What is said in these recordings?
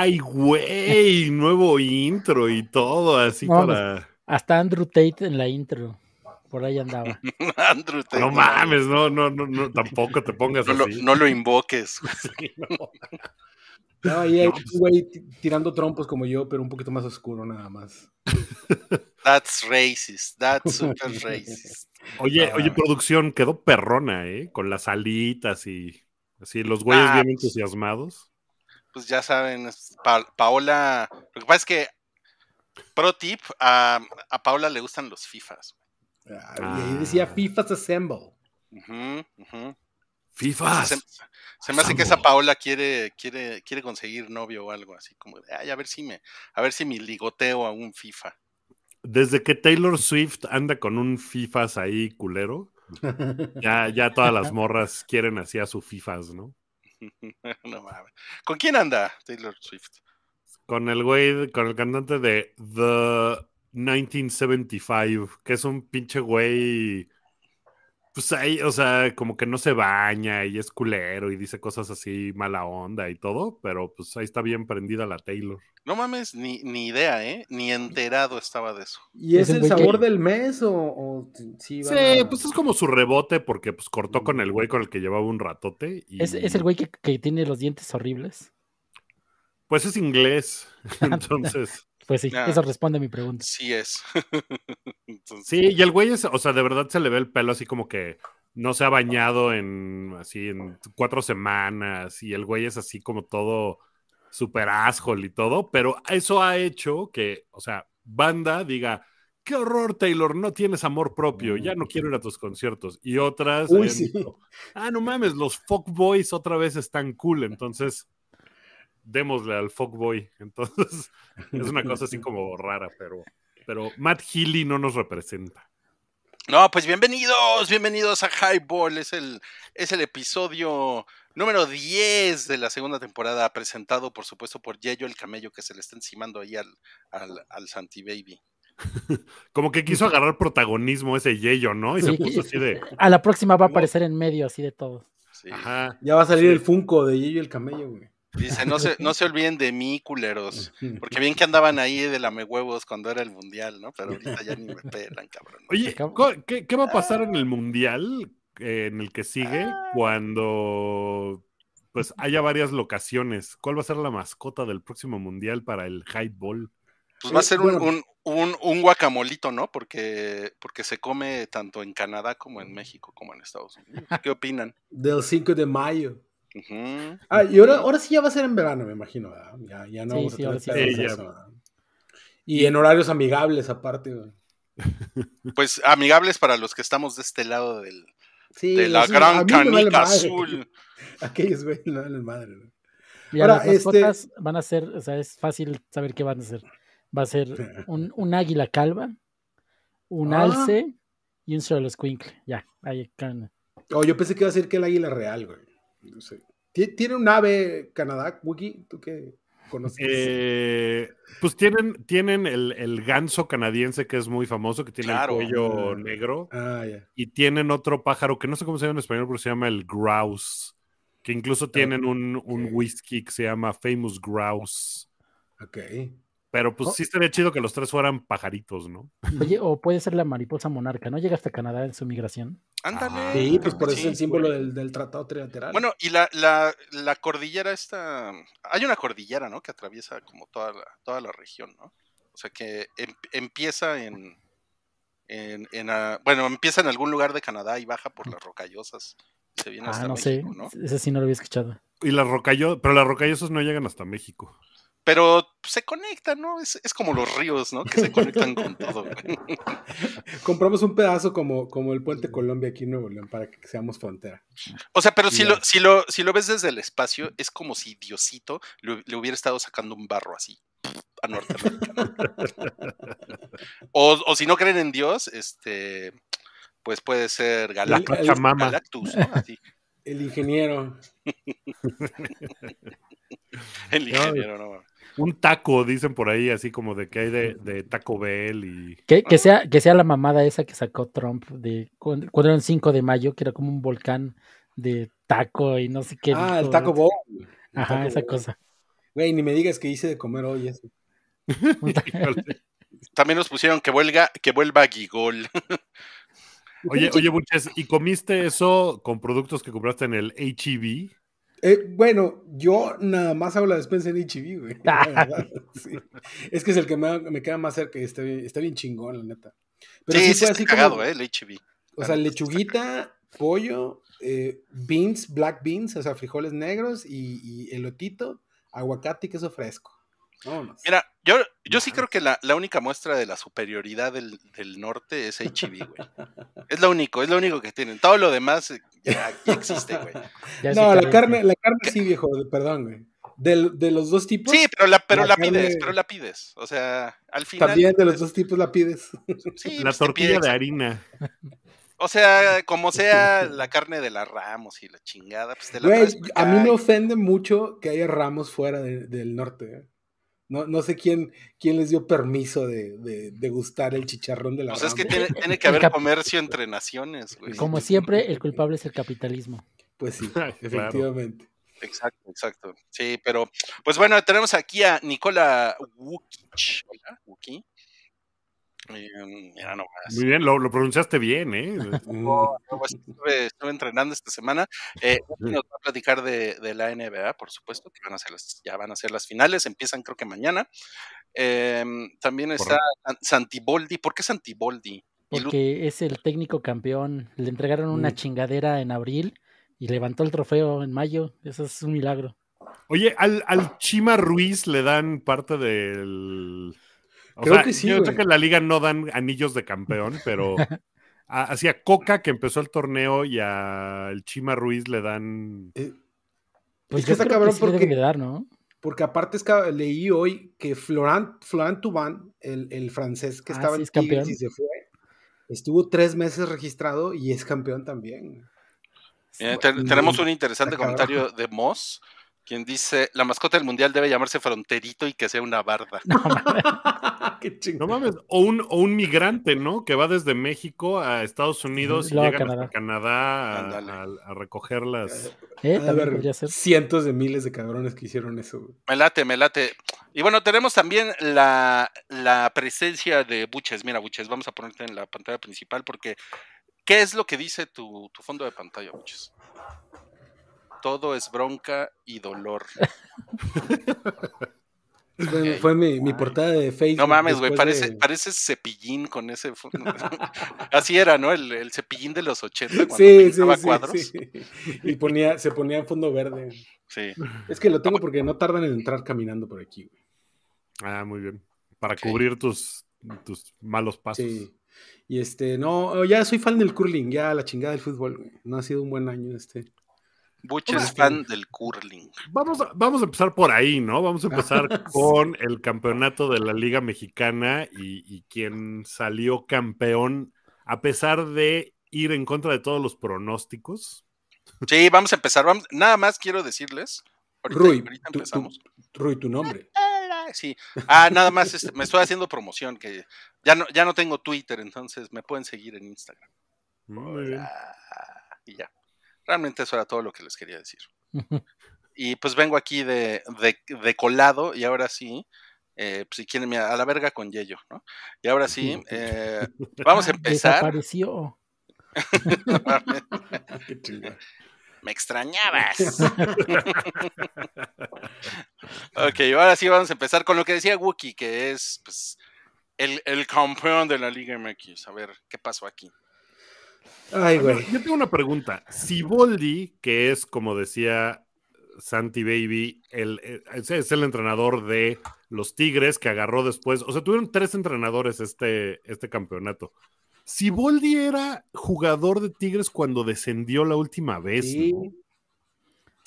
Ay, güey, nuevo intro y todo, así No, para. Hasta Andrew Tate en la intro. Por ahí andaba. Andrew Tate, No mames, no, no, no, no, tampoco te pongas No lo, así. no lo invoques. Sí, no. No, ahí hay un güey ti- tirando trompos como yo, pero un poquito más oscuro nada más. That's racist. That's super racist. Oye, Ah. oye, producción, quedó perrona, ¿eh? Con las alitas y así, los güeyes Ah, bien pues. entusiasmados. Pues ya saben, Pa- Paola. Lo que pasa es que, pro tip, a, a Paola le gustan los FIFAs. Ah, y ahí decía Ah. FIFA's Assemble. Ujú, ujú. FIFA. Se, se me hace que esa Paola quiere, quiere, quiere conseguir novio o algo así, como de, ay, a ver si me, a ver si me ligoteo a un FIFA. Desde que Taylor Swift anda con un FIFAs ahí culero, ya, ya todas las morras quieren así a su FIFAs, ¿no? No mames. ¿Con quién anda Taylor Swift? Con el güey, con el cantante de The 1975, que es un pinche güey. Pues ahí, o sea, como que no se baña y es culero y dice cosas así mala onda y todo, pero pues ahí está bien prendida la Taylor. No mames, ni, ni idea, ¿eh? Ni enterado estaba de eso. ¿Y es Es el el güey que- sabor del mes o, o sí? Sí, a- pues es como su rebote porque pues cortó con el güey con el que llevaba un ratote. Y, Es, es el güey que, que tiene los dientes horribles. Pues es inglés, entonces. Pues sí, Ah. eso responde a mi pregunta. Sí es. Entonces, Sí, y el güey es, o sea, de verdad se le ve el pelo así como que no se ha bañado en así en cuatro semanas y el güey es así como todo super asshole y todo, pero eso ha hecho que, o sea, banda diga, qué horror Taylor, no tienes amor propio, ya no quiero ir a tus conciertos. Y otras, Uy, sí. dicho, ah, no mames, los fuckboys otra vez están cool, entonces démosle al fuckboy. Entonces, es una cosa así como rara, pero, pero Matt Healy no nos representa. No, pues bienvenidos, bienvenidos a Highball. Es el, es el episodio número 10 de la segunda temporada, presentado por supuesto por Yeyo el camello que se le está encimando ahí al, al, al Santi Baby. Como que quiso agarrar protagonismo ese Yeyo, ¿no? Y se puso que- así de. A la próxima va a aparecer en medio así de todos. Sí. Ajá. Ya va a salir Sí. el Funko de Yeyo y el camello, güey. Dice, no se, no se olviden de mí, culeros. Porque bien que andaban ahí de lame huevos cuando era el mundial, ¿no? Pero ahorita ya ni me pelan, cabrón. Oye, ¿qué, qué va a pasar en el mundial eh, en el que sigue cuando pues haya varias locaciones? ¿Cuál va a ser la mascota del próximo mundial para el highball? Pues va a Eh, ser un, un, un guacamolito, ¿no? Porque, porque se come tanto en Canadá como en México, como en Estados Unidos. ¿Qué opinan? Del 5 de mayo. Ah, y ahora, ahora sí ya va a ser en verano, me imagino, ¿verdad? Ya, ya no Sí, vamos a sí, tener ahora sí. Y en horarios amigables aparte. Pues amigables para los que estamos de este lado del, Sí, de la sí, a gran vale canica madre. azul. Aquellos, güey, no valen madre, güey. Mira, Ahora, las este- mascotas van a ser, o sea, es fácil saber qué van a ser. Va a ser un, un águila calva, un Ah. alce y un solo escuincle. Ya, ahí can- Oh, yo pensé que iba a ser que el águila real, güey. No sé. ¿Tie- ¿Tiene un ave Canadá, Wiki? ¿Tú qué conoces? Eh, pues tienen, tienen el, el ganso canadiense que es muy famoso, que tiene Claro. el cuello Ah. negro, Ah, ya. y tienen otro pájaro que no sé cómo se llama en español, pero se llama el grouse, que incluso tienen un, un whisky que se llama Famous Grouse. Ok. Pero pues Oh. sí estaría chido que los tres fueran pajaritos, ¿no? Oye, o puede ser la mariposa monarca, ¿no? Llega hasta Canadá en su migración. Ándale. Sí, pues por eso Sí. es el símbolo del, del tratado trilateral. Bueno, y la, la, la cordillera esta, hay una cordillera, ¿no? Que atraviesa como toda la, toda la región, ¿no? O sea que em- empieza en, en, en, ah, bueno, empieza en algún lugar de Canadá y baja por las rocallosas. Se viene Ah, hasta no México, sé. ¿no? Ese sí no lo había escuchado. Y las rocallo, pero las rocallosas no llegan hasta México. Pero se conectan, ¿no? Es, es como los ríos, ¿no? Que se conectan con todo. Compramos un pedazo como, como el puente Colombia aquí en Nuevo León para que seamos frontera. O sea, pero si lo, si, lo, si lo ves desde el espacio, es como si Diosito le, le hubiera estado sacando un barro así a Norteamérica. o, o si no creen en Dios, este, pues puede ser La Galactus. Pachamama. Galactus, ¿no? Así, El ingeniero. el ingeniero, ¿no? Un taco, dicen por ahí, así como de que hay de, de Taco Bell y... Que, que sea, que sea la mamada esa que sacó Trump de cuando, cuando era el 5 de mayo, que era como un volcán de taco y no sé qué. Ah, el. Taco Bowl. El Ajá, Taco esa Bowl. cosa. Güey, ni me digas que hice de comer hoy eso. También nos pusieron que vuelva, que vuelva Gigol. Oye, oye, Buches, ¿y comiste eso con productos que compraste en el HEB? Eh, bueno, yo nada más hago la despensa en HEB, güey. la verdad, sí. Es que es el que me, me queda más cerca y está, bien- está bien chingón, la neta. Pero sí, sí, sí, fue está así cagado, como, ¿eh? El HB. o sea, lechuguita, pollo, eh, beans, black beans, o sea, frijoles negros y, y elotito, aguacate y queso fresco. Vámonos. Mira, yo, yo sí creo que la, la única muestra de la superioridad del, del norte es HB, güey. Es lo único, es lo único que tienen. Todo lo demás eh, ya aquí existe, güey. Ya no, sí, la carne, la carne sí, viejo, perdón, güey. Del- de los dos tipos, Sí, pero la, pero La la pides, carne- pero la pides. O sea, al final. también de los dos tipos la pides. sí, La pues, tortilla pides- de harina. O sea, como sea la carne de la Ramos y la chingada, pues te la Güey, a mí me ofende mucho que haya ramos fuera de- del norte. ¿eh? No, no sé quién, quién les dio permiso de, de, de gustar el chicharrón de la Pues es que Ramos. tiene, tiene que haber comercio entre naciones, güey. Como siempre, el culpable es el capitalismo. Pues sí, Claro. efectivamente. Exacto, exacto. Sí, pero pues bueno, tenemos aquí a Nicola Wukic. Hola, Wuki. Mira nomás. Muy bien, lo, lo pronunciaste bien, ¿eh? Mm, No, estuve, estuve entrenando esta semana. Eh, nos va a platicar de, de la NBA, por supuesto, que van a ser las, ya van a ser las finales, empiezan creo que mañana. Eh, también está San- Santiboldi. ¿Por qué Santiboldi? Porque es el técnico campeón. Le entregaron una Mm. chingadera en abril y levantó el trofeo en mayo. Eso es un milagro. Oye, al, al Chima Ruiz le dan parte del. O Creo sea, que sí, yo sé güey. que en la liga no dan anillos de campeón, pero hacia Coca que empezó el torneo y al Chima Ruiz le dan. eh, Pues es que yo está creo cabrón que porque, de dar, ¿no? porque aparte es que leí hoy que Florent, Florent el, el francés que Ah, estaba sí en es campeón. Y se fue, estuvo tres meses registrado y es campeón también. Ten- tenemos un interesante comentario de Moss, quien dice, la mascota del mundial debe llamarse Fronterito y que sea una barda. Qué No chingón. mames, o un, o un migrante, ¿no? Que va desde México a Estados Unidos y luego a Canadá. hasta Canadá a, a- a recoger las. ¿Eh? Ser. cientos de miles de cabrones que hicieron eso. güey. Me late, me late. Y bueno, tenemos también la, la presencia de Buches. Mira, Buches, vamos a ponerte en la pantalla principal porque ¿qué es lo que dice tu, tu fondo de pantalla, Buches? Todo es bronca y dolor. Fue, mi, mi portada de Facebook. No mames, güey, parece, de- parece cepillín con ese fondo. Así era, ¿no? El, el cepillín de los 80 cuando Sí, sí, pintaba sí, cuadros. sí. Y ponía, se ponía en fondo verde. Sí. Es que lo tengo porque no tardan en entrar caminando por aquí. güey. Ah, muy bien. Para cubrir tus, tus malos pasos. Sí. Y este, no, ya soy fan del curling, ya la chingada del fútbol. güey. No ha sido un buen año este. Buches Ah. fan del curling. Vamos a, vamos a empezar por ahí, ¿no? Vamos a empezar con el campeonato de la Liga Mexicana y, y quien salió campeón a pesar de ir en contra de todos los pronósticos. Sí, vamos a empezar. Vamos, nada más quiero decirles. Ahorita, Rui, ahorita tu, tu- empezamos. Rui, tu nombre. Sí. Ah, nada más este, me estoy haciendo promoción que ya no, ya no tengo Twitter, entonces me pueden seguir en Instagram. Muy bien. Ah, y ya. Realmente eso era todo lo que les quería decir. Y pues vengo aquí de, de, de colado y ahora sí, eh, pues si quieren, mira, a la verga con Yello, ¿no? Y ahora sí, eh, vamos a Ah, empezar. Desapareció. Qué chingada. Me extrañabas. ok, ahora sí vamos a empezar con lo que decía Wookie, que es pues, el, el campeón de la Liga MX. A ver, ¿qué pasó aquí? Ay, güey. Yo tengo una pregunta. Si Boldi, que es como decía Santi Baby, el, el- es es el entrenador de los Tigres que agarró después, o sea, tuvieron tres entrenadores este, este campeonato. Si Boldi era jugador de Tigres cuando descendió la última vez, Sí. ¿no?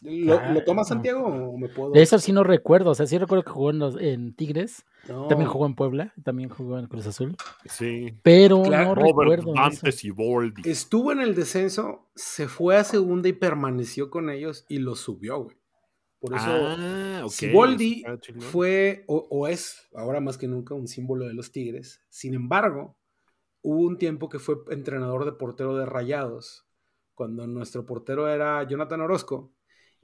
¿Lo, Ah, ¿lo toma no. Santiago o me puedo? De eso sí no recuerdo. O sea, sí recuerdo que jugó en, los- en Tigres. No. También jugó en Puebla. También jugó en Cruz Azul. Sí. Pero Claro, no Robert recuerdo. y Boldi. Estuvo en el descenso, se fue a segunda y permaneció con ellos y lo subió, güey. Por eso, ah, fue o, o es ahora más que nunca un símbolo de los Tigres. Sin embargo, hubo un tiempo que fue entrenador de portero de Rayados, cuando nuestro portero era Jonathan Orozco,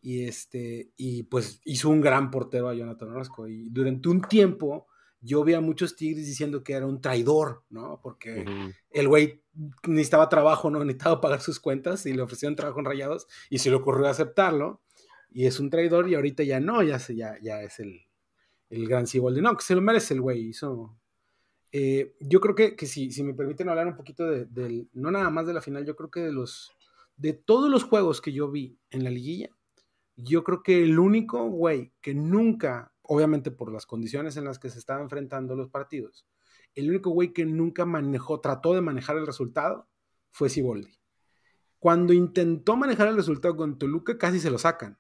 Y este, y pues hizo un gran portero a Jonathan Orozco. Y durante un tiempo yo vi a muchos Tigres diciendo que era un traidor, ¿no? Porque el güey necesitaba trabajo, no necesitaba pagar sus cuentas y le ofrecieron trabajo en rayados y se le ocurrió aceptarlo. Y es un traidor y ahorita ya no, ya, se, ya, ya es el, el gran Siboldi. No, que se lo merece el güey. Hizo, eh, yo creo que, que si, si me permiten hablar un poquito de, del, no nada más de la final, yo creo que de los, de todos los juegos que yo vi en la liguilla, yo creo que el único güey que nunca, obviamente por las condiciones en las que se estaban enfrentando los partidos, el único güey que nunca manejó, trató de manejar el resultado, fue Siboldi. Cuando intentó manejar el resultado con Toluca, casi se lo sacan,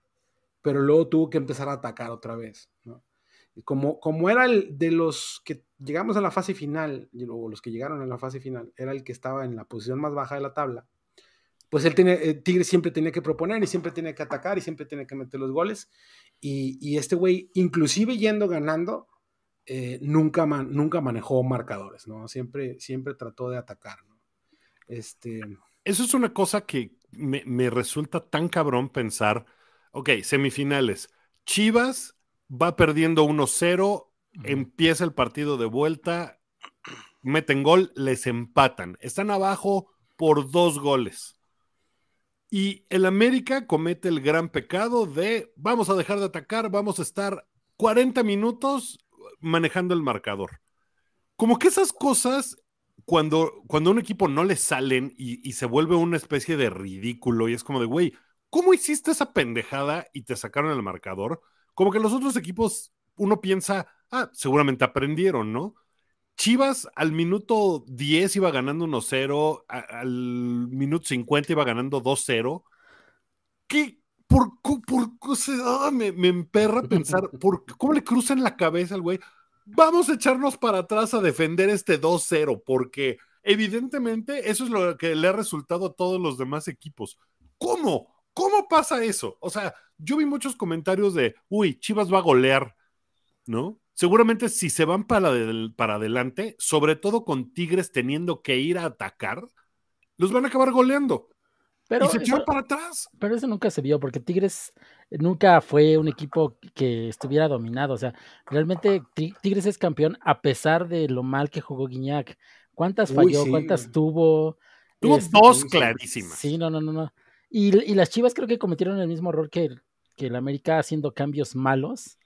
pero luego tuvo que empezar a atacar otra vez. Como, como era el de los que llegamos a la fase final, o los que llegaron a la fase final, era el que estaba en la posición más baja de la tabla, pues él tiene, eh, Tigre siempre tenía que proponer y siempre tenía que atacar y siempre tenía que meter los goles. Y, y este güey, inclusive yendo ganando, eh, nunca, man- nunca manejó marcadores, ¿no? Siempre, siempre trató de atacar, ¿no? Este, Eso es una cosa que me, me resulta tan cabrón pensar. Ok, semifinales. Chivas va perdiendo 1-0, empieza el partido de vuelta, meten gol, les empatan. Están abajo por dos goles. Y el América comete el gran pecado de vamos a dejar de atacar, vamos a estar 40 minutos manejando el marcador. Como que esas cosas cuando, cuando a un equipo no le salen y, y se vuelve una especie de ridículo y es como de, güey, ¿cómo hiciste esa pendejada y te sacaron el marcador? Como que los otros equipos, uno piensa, ah, seguramente aprendieron, ¿no? Chivas al minuto 10 iba ganando 1-0, a- al minuto 50 iba ganando 2-0. ¿Qué? ¿Por, cu- por, se- ah, me, me emperra pensar, por, ¿cómo le cruza en la cabeza al güey? Vamos a echarnos para atrás a defender este 2-0, porque evidentemente eso es lo que le ha resultado a todos los demás equipos. ¿Cómo? ¿Cómo pasa eso? O sea, yo vi muchos comentarios de, uy, Chivas va a golear, ¿no? Seguramente si se van para, del- para adelante, sobre todo con Tigres teniendo que ir a atacar, los van a acabar goleando. Pero y se eso, para atrás. pero eso nunca se vio, porque Tigres nunca fue un equipo que estuviera dominado. O sea, realmente Ti- Tigres es campeón a pesar de lo mal que jugó Guiñac. ¿Cuántas Uy, falló? sí, ¿Cuántas tuvo? Tuvo Este, dos clarísimas. Sí, no, no, no, no. Y, y las Chivas creo que cometieron el mismo error que, que el América haciendo cambios malos.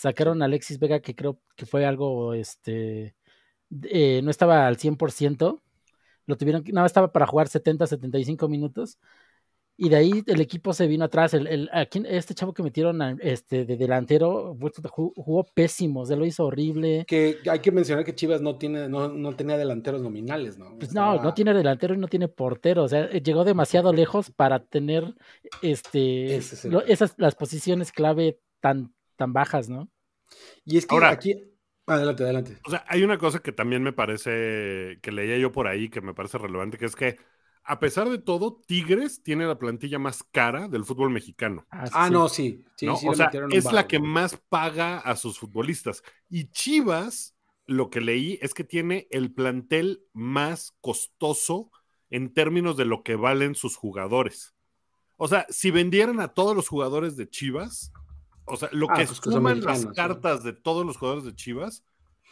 Sacaron a Alexis Vega, que creo que fue algo, este, eh, no estaba al 100%. Lo tuvieron, nada más estaba para jugar 70, 75 minutos. Y de ahí el equipo se vino atrás. El, este chavo que metieron a- este, de delantero jugó, jugó pésimo, se lo hizo horrible. que hay que mencionar que Chivas no, tiene, no, no tenía delanteros nominales, ¿no? Pues no, no tiene delantero y no tiene portero. O sea, eh, llegó demasiado lejos para tener este es lo- esas las posiciones clave tan, tan bajas, ¿no? Y es que Ahora- aquí... Adelante, adelante. O sea, hay una cosa que también me parece, que leía yo por ahí, que me parece relevante, que es que a pesar de todo, Tigres tiene la plantilla más cara del fútbol mexicano. Ah, sí. no, sí. sí, ¿no? sí o sea, es la que más paga a sus futbolistas. Y Chivas, lo que leí es que tiene el plantel más costoso en términos de lo que valen sus jugadores. O sea, si vendieran a todos los jugadores de Chivas, o sea, lo Ah, que pues suman las cartas de todos los jugadores de Chivas,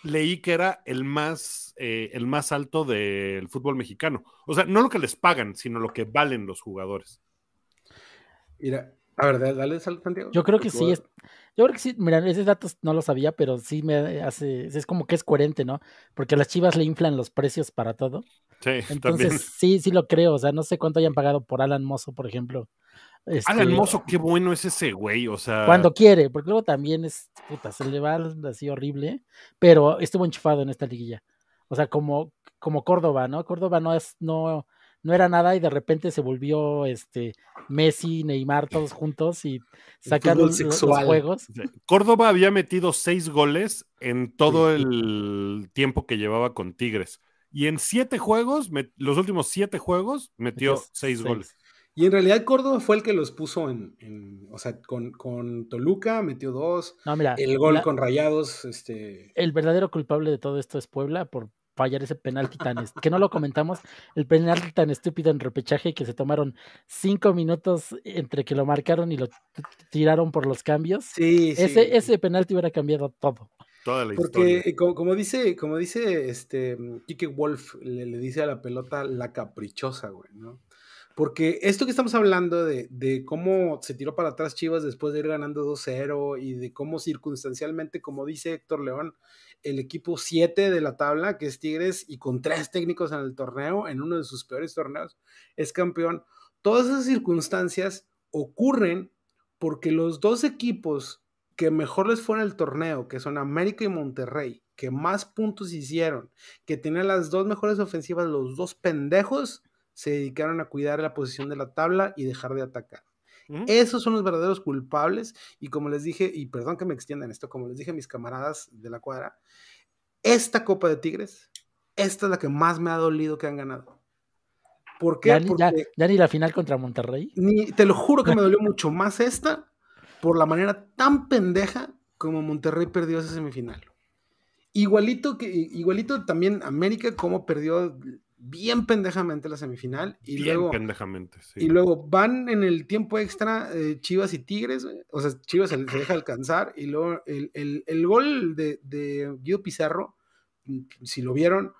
leí que era el más, eh, el más alto del fútbol mexicano. O sea, no lo que les pagan, sino lo que valen los jugadores. Mira, a ver, dale, dale, Santiago. Yo creo que sí es, yo creo que sí, mira, esos datos no lo sabía, pero sí me hace, es como que es coherente, ¿no? Porque a las Chivas le inflan los precios para todo. Sí, Entonces, también. sí, sí lo creo. O sea, no sé cuánto hayan pagado por Alan Mozo, por ejemplo. Alan Este, Mozo, qué bueno es ese güey, o sea. Cuando quiere, porque luego también es, puta, se le va así horrible, pero estuvo enchufado en esta liguilla. O sea, como, como Córdoba, ¿no? Córdoba no es, no, no era nada y de repente se volvió este Messi, Neymar, todos juntos y sacan fútbol los, juegos. Córdoba había metido seis goles en todo el tiempo que llevaba con Tigres. Y en siete juegos, los últimos siete juegos, metió Metió seis seis. goles. Y en realidad Córdoba fue el que los puso en, en- o sea, con, con Toluca metió dos, No, mira, el gol la- con Rayados, este, el verdadero culpable de todo esto es Puebla por, fallar ese penalti tan que no lo comentamos, el penalti tan estúpido en repechaje que se tomaron cinco minutos entre que lo marcaron y lo tiraron por los cambios. Sí, sí. Ese, ese penalti hubiera cambiado todo. Toda la Porque historia. eh, como, como dice, como dice este Kike Wolf, le, le dice a la pelota la caprichosa, güey, ¿no? Porque esto que estamos hablando de, de cómo se tiró para atrás Chivas después de ir ganando 2-0 y de cómo circunstancialmente, como dice Héctor León, el equipo 7 de la tabla, que es Tigres, y con tres técnicos en el torneo, en uno de sus peores torneos, es campeón. Todas esas circunstancias ocurren porque los dos equipos que mejor les fue en el torneo, que son América y Monterrey, que más puntos hicieron, que tenían las dos mejores ofensivas, los dos pendejos, se dedicaron a cuidar la posición de la tabla y dejar de atacar. Esos son los verdaderos culpables y como les dije, y perdón que me extiendan esto, como les dije a mis camaradas de la cuadra, esta Copa de Tigres, esta es la que más me ha dolido que han ganado. ¿Por qué? Ya, ni- ya- Porque ya ni la final contra Monterrey. ni, te lo juro que me dolió mucho más esta por la manera tan pendeja como Monterrey perdió esa semifinal. Igualito que igualito también América como perdió bien pendejamente la semifinal y Bien luego pendejamente, sí. y luego van en el tiempo extra eh, Chivas y Tigres, o sea, Chivas se, deja alcanzar y luego el, el- el gol de, de Guido Pizarro, mm, si lo vieron,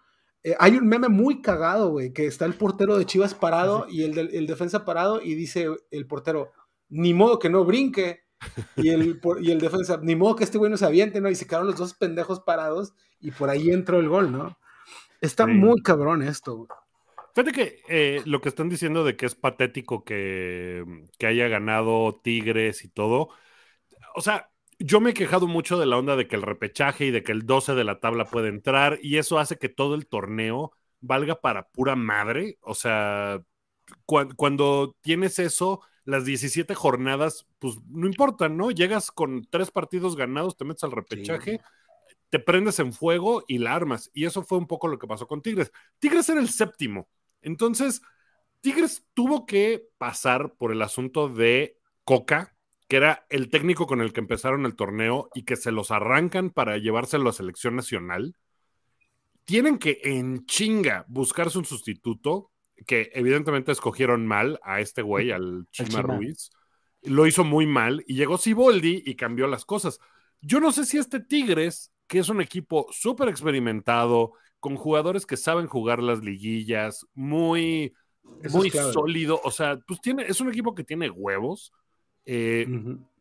eh, hay un meme muy cagado, güey, que está el portero de Chivas parado y el, el defensa parado y dice el portero, ni modo que no brinque. Y el, por- y el defensa, ni modo que este güey no se aviente, ¿no? Y se quedaron los dos pendejos parados y por ahí entró el gol, ¿no? Está Sí. muy cabrón esto, güey. Fíjate que eh, lo que están diciendo de que es patético que, que haya ganado Tigres y todo. O sea, yo me he quejado mucho de la onda de que el repechaje y de que el 12 de la tabla puede entrar y eso hace que todo el torneo valga para pura madre. O sea, cuan- cuando tienes eso, las 17 jornadas, pues no importa, ¿no? Llegas con tres partidos ganados, te metes al repechaje, te prendes en fuego y la armas. Y eso fue un poco lo que pasó con Tigres. Tigres era el séptimo. Entonces, Tigres tuvo que pasar por el asunto de Coca, que era el técnico con el que empezaron el torneo y que se los arrancan para llevárselo a selección nacional. Tienen que en chinga buscarse un sustituto, que evidentemente escogieron mal a este güey, al Chima Chima. Ruiz. Lo hizo muy mal y llegó Siboldi y cambió las cosas. Yo no sé si este Tigres, que es un equipo súper experimentado, con jugadores que saben jugar las liguillas, muy, Eso muy sólido, o sea, pues tiene, es un equipo que tiene huevos. Eh,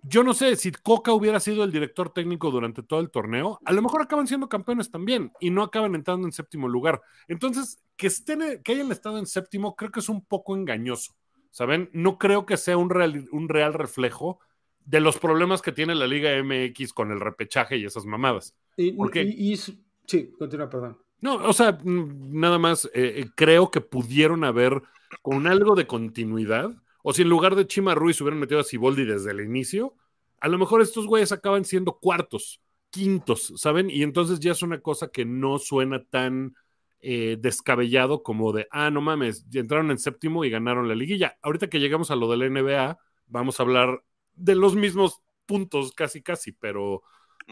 yo no sé si Coca hubiera sido el director técnico durante todo el torneo, a lo mejor acaban siendo campeones también y no acaban entrando en séptimo lugar. Entonces, que, estén, que hayan estado en séptimo creo que es un poco engañoso, ¿saben? No creo que sea un real, un real reflejo de los problemas que tiene la Liga MX con el repechaje y esas mamadas. Y, sí, continúa, perdón. No, o sea, nada más eh, eh, creo que pudieron haber con algo de continuidad, o si en lugar de Chima Ruiz hubieran metido a Siboldi desde el inicio, a lo mejor estos güeyes acaban siendo cuartos, quintos, ¿saben? Y entonces ya es una cosa que no suena tan eh, descabellado como de, ah, no mames, entraron en séptimo y ganaron la liguilla. Ahorita que llegamos a lo de la NBA, vamos a hablar de los mismos puntos, casi, casi, pero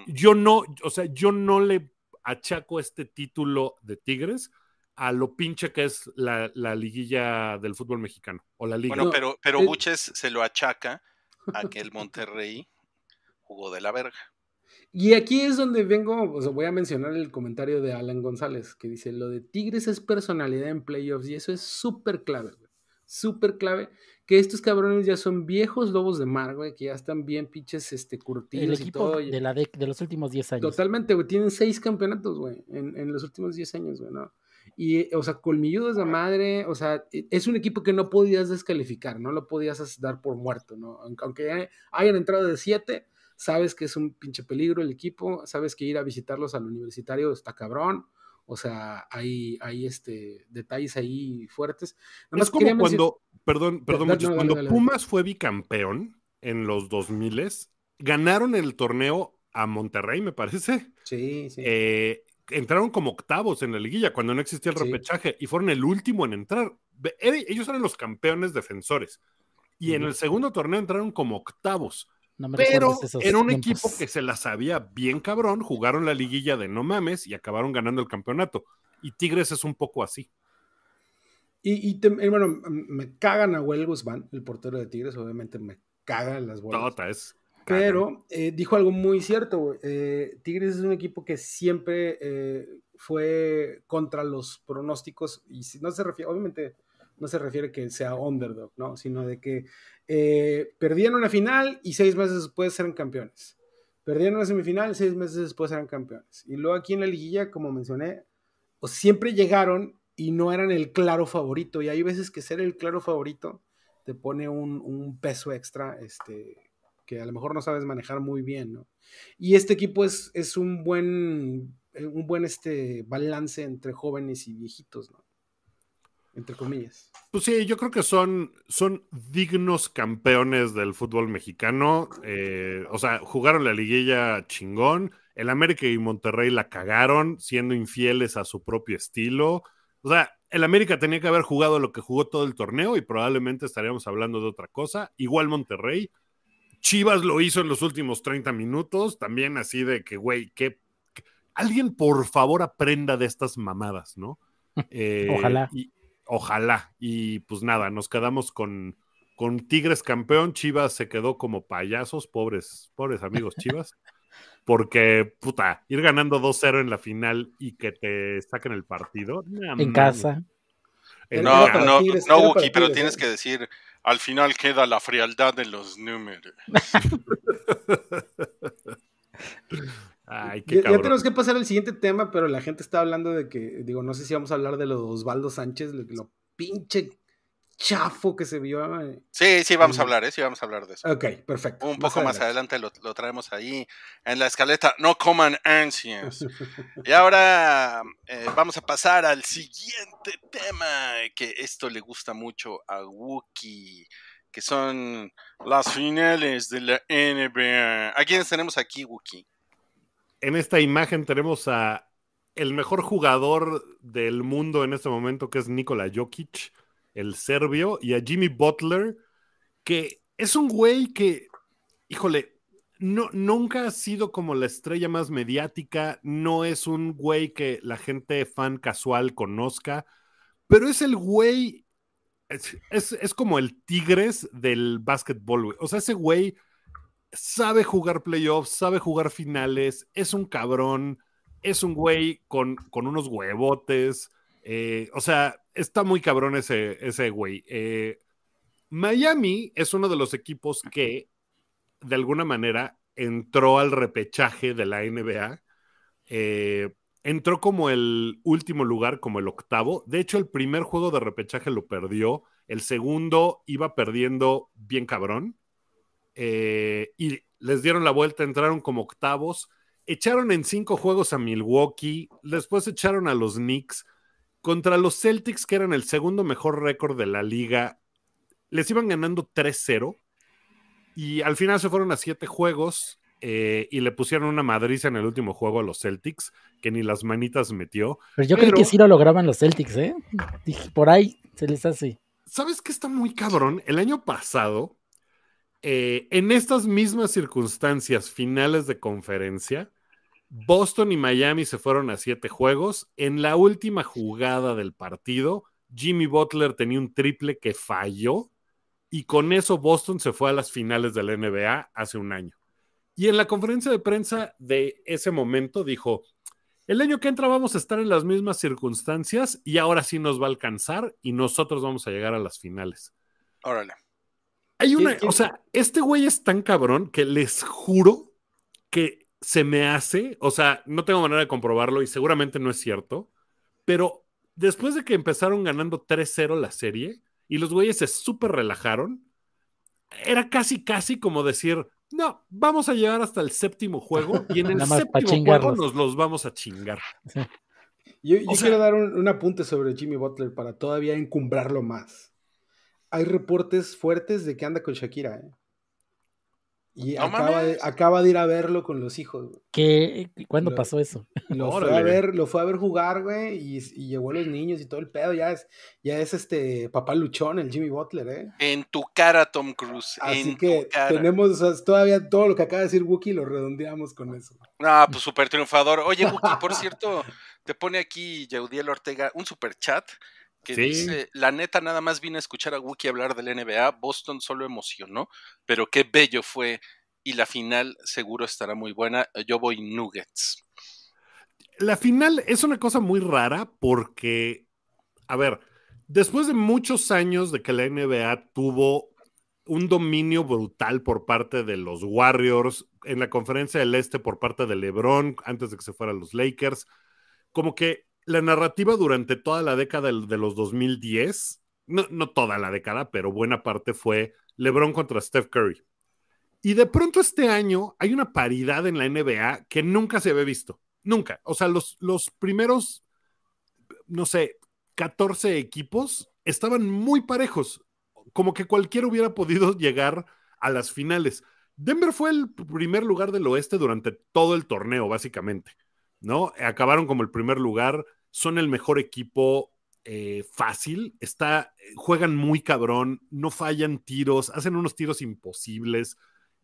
yo no, o sea, yo no le achaco este título de Tigres a lo pinche que es la, la liguilla del fútbol mexicano o la liga. Bueno, No, pero, pero eh, Buches se lo achaca a que el Monterrey jugó de la verga. Y aquí es donde vengo, o sea, voy a mencionar el comentario de Alan González, que dice, lo de Tigres es personalidad en playoffs, y eso es súper clave, güey. Súper clave, que estos cabrones ya son viejos lobos de mar, güey, que ya están bien pinches, este, El curtidos y equipo todo. y- de, la de los últimos 10 años. Totalmente, güey. Tienen seis campeonatos, güey, en, en los últimos 10 años, güey, ¿no? Y, o sea, colmilludos de madre, o sea, e- es un equipo que no podías descalificar, no lo podías as- dar por muerto, ¿no? Aunque, aunque hayan entrado de 7, sabes que es un pinche peligro el equipo, sabes que ir a visitarlos al universitario está cabrón, o sea, hay, hay este, detalles ahí fuertes. Es como cuando, perdón, perdón, Dale, muchos, dale, cuando dale. Pumas fue bicampeón en los 2000 ganaron el torneo a Monterrey, me parece. Sí, sí. Eh, entraron como octavos en la liguilla cuando no existía el Sí. repechaje y fueron el último en entrar. Ellos eran los campeones defensores. Y en el segundo torneo entraron como octavos. No me Pero esos era un tiempos. equipo que se la sabía bien cabrón, jugaron la liguilla de no mames y acabaron ganando el campeonato. Y Tigres es un poco así. Y, y te- bueno, me cagan a Huel Guzmán, el portero de Tigres, obviamente me cagan las bolas. Tota, es. Pero eh, dijo algo muy cierto. Eh, Tigres es un equipo que siempre eh, fue contra los pronósticos y si- no se refiere, obviamente no se refiere que sea underdog, ¿no? Sino de que eh, perdían una final y seis meses después eran campeones. Perdían una semifinal seis meses después eran campeones. Y luego aquí en la liguilla, como mencioné, pues siempre llegaron y no eran el claro favorito. Y hay veces que ser el claro favorito te pone un, un peso extra, este, que a lo mejor no sabes manejar muy bien, ¿no? Y este equipo es, es un buen, eh, un buen este, balance entre jóvenes y viejitos, ¿no? Entre comillas. Pues sí, yo creo que son, son dignos campeones del fútbol mexicano. Eh, o sea, jugaron la liguilla chingón. El América y Monterrey la cagaron, siendo infieles a su propio estilo. O sea, el América tenía que haber jugado lo que jugó todo el torneo y probablemente estaríamos hablando de otra cosa. Igual Monterrey. Chivas lo hizo en los últimos 30 minutos, también así de que, güey, que, que- alguien por favor aprenda de estas mamadas, ¿no? Eh, Ojalá. y- ojalá. Y pues nada, nos quedamos con, con Tigres campeón. Chivas se quedó como payasos, pobres, pobres amigos Chivas. Porque, puta, ir ganando 2-0 en la final y que te saquen el partido. En casa. En No, no, Tigres, no, Wookie, pero Tigres, tienes ¿eh? que decir, al final queda la frialdad de los números. Ay, qué Ya, tenemos que pasar al siguiente tema, pero la gente está hablando de que, digo, no sé si vamos a hablar de lo de Osvaldo Sánchez, lo, lo pinche chafo que se vio. eh. Sí, sí, vamos a hablar, ¿eh? Sí, vamos a hablar de eso. Ok, perfecto. Un poco más adelante lo, lo traemos ahí en la escaleta. No coman ansias. Y ahora eh, vamos a pasar al siguiente tema, que esto le gusta mucho a Wookie, que son las finales de la NBA. ¿A quiénes tenemos aquí, Wookie? En esta imagen tenemos a el mejor jugador del mundo en este momento, que es Nikola Jokic, el serbio, y a Jimmy Butler, que es un güey que, híjole, no, nunca ha sido como la estrella más mediática, no es un güey que la gente fan casual conozca, pero es el güey, es, es- como el Tigres del básquetbol. O sea, ese güey sabe jugar playoffs, sabe jugar finales, es un cabrón, es un güey con, con unos huevotes. eh, o sea, está muy cabrón ese, ese güey. Eh, Miami es uno de los equipos que, de alguna manera, entró al repechaje de la NBA. Eh, entró como el último lugar, como el octavo. De hecho, el primer juego de repechaje lo perdió. El segundo iba perdiendo bien cabrón. Eh, y les dieron la vuelta, entraron como octavos. Echaron en cinco juegos a Milwaukee. Después echaron a los Knicks. Contra los Celtics, que eran el segundo mejor récord de la liga, les iban ganando 3-0. Y al final se fueron a siete juegos eh, y le pusieron una madriza en el último juego a los Celtics, que ni las manitas metió. Pero yo creí Pero- que sí lo lograban los Celtics, ¿eh? Por ahí se les hace. ¿Sabes qué está muy cabrón? El año pasado, eh, en estas mismas circunstancias finales de conferencia, Boston y Miami se fueron a siete juegos. En la última jugada del partido, Jimmy Butler tenía un triple que falló y con eso Boston se fue a las finales de la NBA hace un año. Y en la conferencia de prensa de ese momento dijo, el año que entra vamos a estar en las mismas circunstancias y ahora sí nos va a alcanzar y nosotros vamos a llegar a las finales. Órale. Hay una, ¿Quién- o sea, este güey es tan cabrón que les juro que se me hace, o sea, no tengo manera de comprobarlo y seguramente no es cierto, pero después de que empezaron ganando 3-0 la serie y los güeyes se súper relajaron, era casi, casi como decir, no, vamos a llegar hasta el séptimo juego y en el séptimo juego nos los vamos a chingar. Yo, yo O sea- quiero dar un, un apunte sobre Jimmy Butler para todavía encumbrarlo más. Hay reportes fuertes de que anda con Shakira, ¿eh? Y No acaba de, mames. acaba de ir a verlo con los hijos. güey. ¿Qué? ¿Cuándo Lo- pasó eso? Lo fue, a ver, lo fue a ver jugar, güey, y, y llevó a los niños y todo el pedo. Ya es, ya es este papá luchón, el Jimmy Butler, ¿eh? En tu cara, Tom Cruise. Así en que tu cara. tenemos o sea, todavía todo lo que acaba de decir Wookie lo redondeamos con eso. Ah, pues súper triunfador. Oye, Wookie, por cierto, te pone aquí Yaudiel Ortega un super chat que Sí. dice, la neta nada más vine a escuchar a Wookie hablar del NBA, Boston solo emocionó, pero qué bello fue y la final seguro estará muy buena. Yo voy Nuggets. La final es una cosa muy rara porque, a ver, después de muchos años de que la NBA tuvo un dominio brutal por parte de los Warriors, en la conferencia del Este por parte de LeBron, antes de que se fueran los Lakers, como que la narrativa durante toda la década de los 2010, no, no toda la década, pero buena parte fue LeBron contra Steph Curry. Y de pronto este año hay una paridad en la NBA que nunca se había visto. Nunca. O sea, los, los primeros, no sé, 14 equipos estaban muy parejos. Como que cualquiera hubiera podido llegar a las finales. Denver fue el primer lugar del oeste durante todo el torneo, básicamente. ¿No? Acabaron como el primer lugar. Son el mejor equipo eh, fácil. Está, juegan muy cabrón. No fallan tiros. Hacen unos tiros imposibles.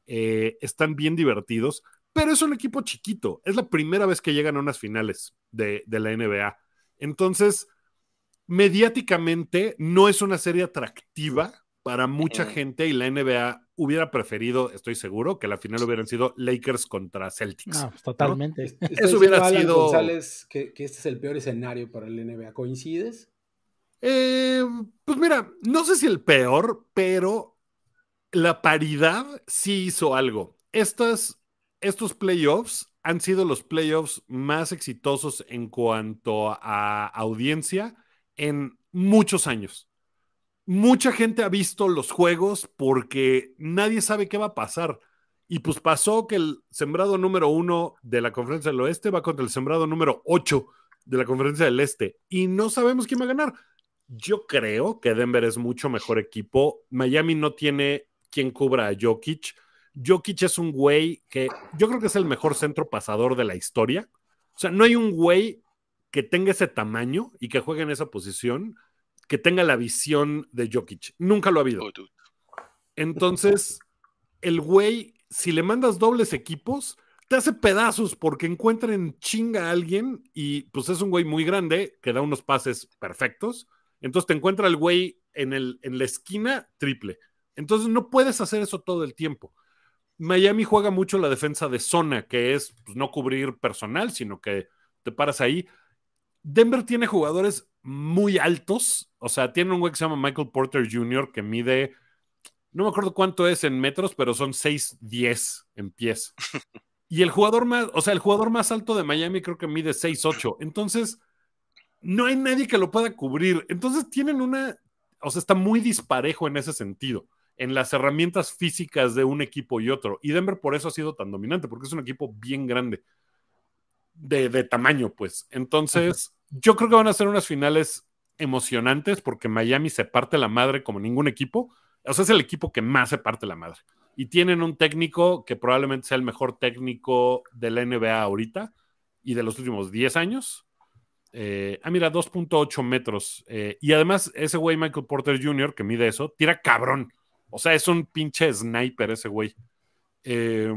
eh, están bien divertidos pero es un equipo chiquito. Es la primera vez que llegan a unas finales de, de la NBA. Entonces, mediáticamente no es una serie atractiva para mucha gente y la NBA hubiera preferido, estoy seguro, que la final hubieran sido Lakers contra Celtics. No, pues, totalmente. Estoy Eso hubiera Alan sido- González, que, que este es el peor escenario para el NBA. ¿Coincides? Eh, pues mira, no sé si el peor, pero la paridad sí hizo algo. Estas, estos playoffs han sido los playoffs más exitosos en cuanto a audiencia en muchos años. Mucha gente ha visto los juegos porque nadie sabe qué va a pasar. Y pues pasó que el sembrado número uno de la conferencia del oeste va contra el sembrado número ocho de la conferencia del este. Y no sabemos quién va a ganar. Yo creo que Denver es mucho mejor equipo. Miami no tiene quien cubra a Jokic. Jokic es un güey que yo creo que es el mejor centro pasador de la historia. O sea, no hay un güey que tenga ese tamaño y que juegue en esa posición que tenga la visión de Jokic. Nunca lo ha habido. Oh. Entonces, el güey, si le mandas dobles equipos, te hace pedazos porque encuentra en chinga a alguien y pues es un güey muy grande que da unos pases perfectos. Entonces te encuentra el güey en, el, en la esquina triple. Entonces no puedes hacer eso todo el tiempo. Miami juega mucho la defensa de zona, que es pues, no cubrir personal, sino que te paras ahí. Denver tiene jugadores muy altos, o sea, tiene un güey que se llama Michael Porter Jr. que mide, no me acuerdo cuánto es en metros, pero son 6'10 en pies. Y el jugador más, o sea, el jugador más alto de Miami creo que mide 6'8. Entonces, no hay nadie que lo pueda cubrir. Entonces tienen una, o sea, está muy disparejo en ese sentido, en las herramientas físicas de un equipo y otro. Y Denver por eso ha sido tan dominante, porque es un equipo bien grande, de, de tamaño, pues. Entonces, yo creo que van a ser unas finales emocionantes porque Miami se parte la madre como ningún equipo. O sea, es el equipo que más se parte la madre. Y tienen un técnico que probablemente sea el mejor técnico de la NBA ahorita y de los últimos 10 años. Eh, ah, mira, 2.8 metros. Eh, y además, ese güey, Michael Porter Jr., que mide eso, tira cabrón. O sea, es un pinche sniper ese güey. Eh,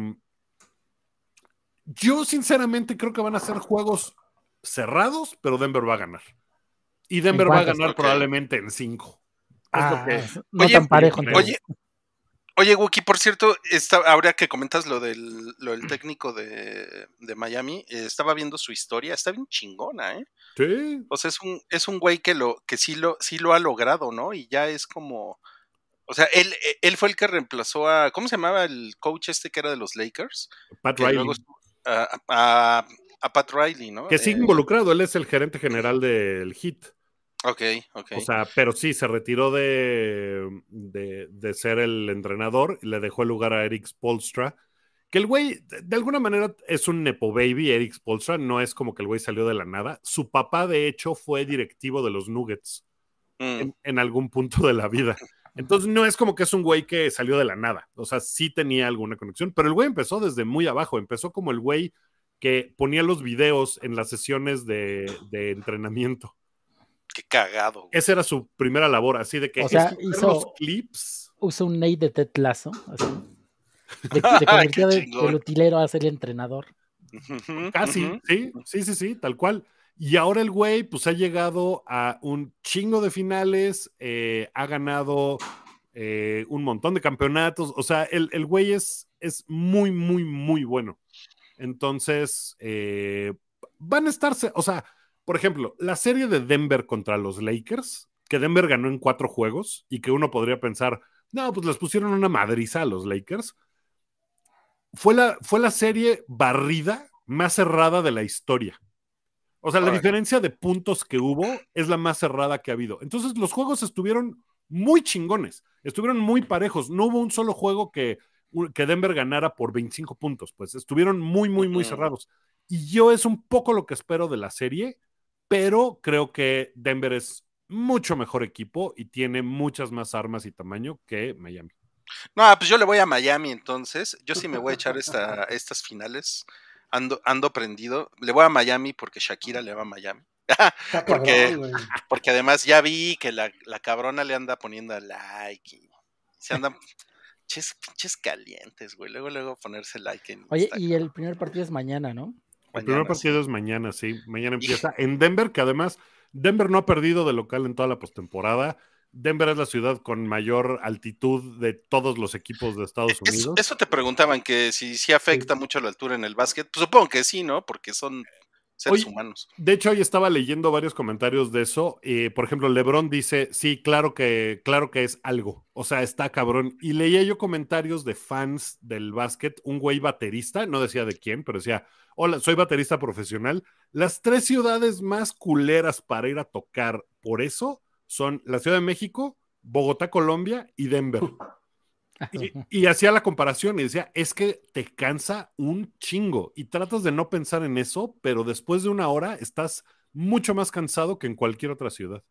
yo, sinceramente, creo que van a ser juegos cerrados, pero Denver va a ganar. Y Denver va a ganar probablemente en 5. Ah, que- no Oye, tan parejo. oye. Oye, oye, Wookie, por cierto, está, ahora que comentas lo del, lo del técnico de, de Miami, eh, estaba viendo su historia, está bien chingona, ¿eh? Sí, O sea, es un, es un güey que lo, que sí lo, sí lo ha logrado, ¿no? Y ya es como. O sea, él, él fue el que reemplazó a. ¿Cómo se llamaba el coach este que era de los Lakers? Pat Riley. luego estuvo- a, a- a Pat Riley, ¿no? Que sigue Eh, involucrado, él es el gerente general del HIT. Ok, ok. O sea, pero sí, se retiró de, de, de ser el entrenador y le dejó el lugar a Eric Spolstra. Que el güey, de, alguna manera, es un Nepo Baby, Eric Spolstra. No es como que el güey salió de la nada. Su papá, de hecho, fue directivo de los Nuggets Mm, en, en algún punto de la vida. Entonces, no es como que es un güey que salió de la nada. O sea, sí tenía alguna conexión, pero el güey empezó desde muy abajo. Empezó como el güey que ponía los videos en las sesiones de, de entrenamiento. Qué cagado. güey. Esa era su primera labor, así de que O sea, hizo- los clips. Usa un Nate de Ted Lasso. Así. De, se convirtió de- del utilero a ser el entrenador. Casi, sí, sí, sí, sí, tal cual. Y ahora el güey, pues ha llegado a un chingo de finales, eh, ha ganado eh, un montón de campeonatos. O sea, el, el güey es, es muy, muy, muy bueno. Entonces, eh, van a estarse, o sea, por ejemplo, la serie de Denver contra los Lakers, que Denver ganó en cuatro juegos y que uno podría pensar, no, pues les pusieron una madriza a los Lakers. Fue la, fue la serie barrida más cerrada de la historia. O sea, la diferencia de puntos que hubo es la más cerrada que ha habido. Entonces, los juegos estuvieron muy chingones, estuvieron muy parejos. No hubo un solo juego que, que Denver ganara por 25 puntos, pues estuvieron muy, muy, muy cerrados. Y yo es un poco lo que espero de la serie, pero creo que Denver es mucho mejor equipo y tiene muchas más armas y tamaño que Miami. No, pues yo le voy a Miami entonces. Yo sí me voy a echar esta, estas finales. Ando, ando prendido. Le voy a Miami porque Shakira le va a Miami. Porque-. Porque además ya vi que la, la cabrona le anda poniendo like y se andan pinches, pinches calientes, güey. Luego, luego ponerse like en Oye, Instagram. y el primer partido es mañana, ¿no? El primer sí. partido es mañana, sí. Mañana empieza en Denver, que además Denver no ha perdido de local en toda la postemporada. Denver es la ciudad con mayor altitud de todos los equipos de Estados Eso, Unidos. eso te preguntaban, que si, si afecta mucho la altura en el básquet. Pues supongo que sí, ¿no? Porque son seres humanos. De hecho, hoy estaba leyendo varios comentarios de eso. Eh, por ejemplo, LeBron dice, sí, claro que, claro que es algo. O sea, está cabrón. Y leía yo comentarios de fans del básquet, un güey baterista, no decía de quién, pero decía, hola, soy baterista profesional. Las tres ciudades más culeras para ir a tocar por eso son la Ciudad de México, Bogotá, Colombia y Denver. Y, y hacía la comparación y decía, es que te cansa un chingo y tratas de no pensar en eso, pero después de una hora estás mucho más cansado que en cualquier otra ciudad.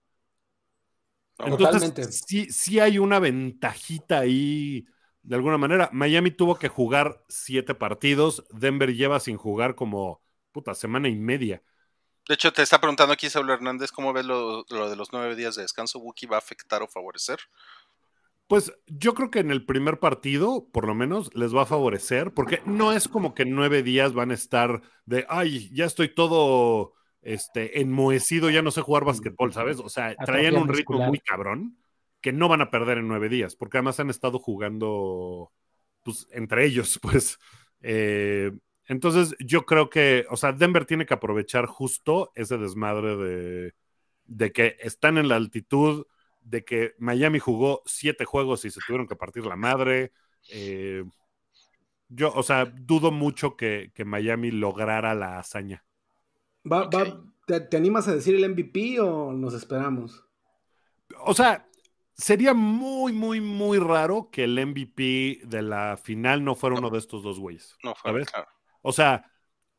No, Totalmente. Entonces, sí, sí hay una ventajita ahí, de alguna manera. Miami tuvo que jugar siete partidos, Denver lleva sin jugar como, puta, semana y media. De hecho, te está preguntando aquí Saulo Hernández, ¿cómo ves lo, lo de los nueve días de descanso? ¿Wookie va a afectar o favorecer? Pues yo creo que en el primer partido, por lo menos, les va a favorecer, porque no es como que nueve días van a estar de, ay, ya estoy todo este, enmohecido, ya no sé jugar basquetbol, ¿sabes? O sea, traían un ritmo muy cabrón que no van a perder en nueve días, porque además han estado jugando, pues, entre ellos, pues. Eh, entonces, yo creo que, o sea, Denver tiene que aprovechar justo ese desmadre de, de que están en la altitud, de que Miami jugó siete juegos y se tuvieron que partir la madre. Eh, yo, o sea, dudo mucho que, que Miami lograra la hazaña. Va- va- Ok. ¿te, te animas a decir el MVP o nos esperamos? O sea, sería muy, muy, muy raro que el MVP de la final no fuera uno de estos dos güeyes. No fue, ¿Sabes? claro. O sea,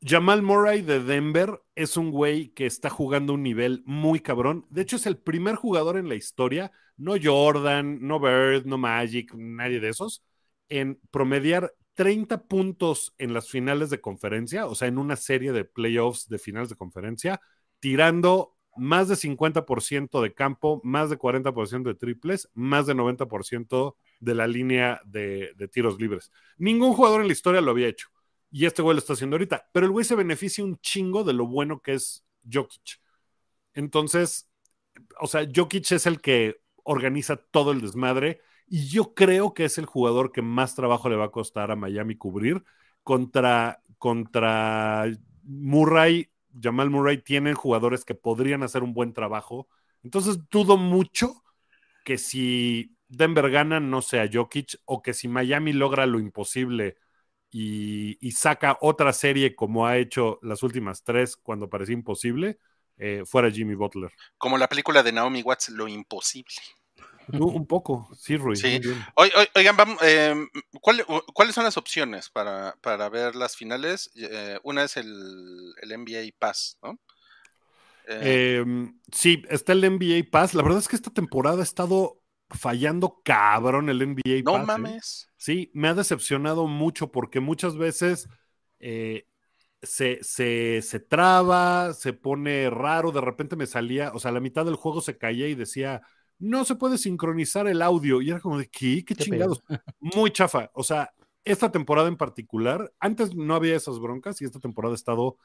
Jamal Murray de Denver es un güey que está jugando un nivel muy cabrón. De hecho, es el primer jugador en la historia, no Jordan, no Bird, no Magic, nadie de esos, en promediar 30 puntos en las finales de conferencia, o sea, en una serie de playoffs de finales de conferencia, tirando más de 50% de campo, más de 40% de triples, más de 90% de la línea de, de tiros libres. Ningún jugador en la historia lo había hecho. Y este güey lo está haciendo ahorita. Pero el güey se beneficia un chingo de lo bueno que es Jokic. Entonces, o sea, Jokic es el que organiza todo el desmadre. Y yo creo que es el jugador que más trabajo le va a costar a Miami cubrir. Contra, contra Murray, Jamal Murray, tienen jugadores que podrían hacer un buen trabajo. Entonces, dudo mucho que si Denver gana, no sea Jokic, o que si Miami logra lo imposible y, y saca otra serie como ha hecho las últimas tres cuando parecía imposible, eh, fuera Jimmy Butler. Como la película de Naomi Watts, Lo Imposible. Uh, un poco, sí, Rui. Sí. Oigan, vamos, eh, ¿cuál- ¿cuáles son las opciones para, para ver las finales? Eh, una es el, el NBA Pass, ¿no? Eh, Eh, sí, está el NBA Pass. La verdad es que esta temporada ha estado fallando cabrón el NBA no Pass. ¿eh? mames. Sí, me ha decepcionado mucho porque muchas veces eh, se, se, se traba, se pone raro, de repente me salía, o sea, la mitad del juego se caía y decía, no se puede sincronizar el audio. Y era como de, ¿qué? ¿Qué, Qué chingados? Muy chafa. O sea, esta temporada en particular, antes no había esas broncas y esta temporada ha estado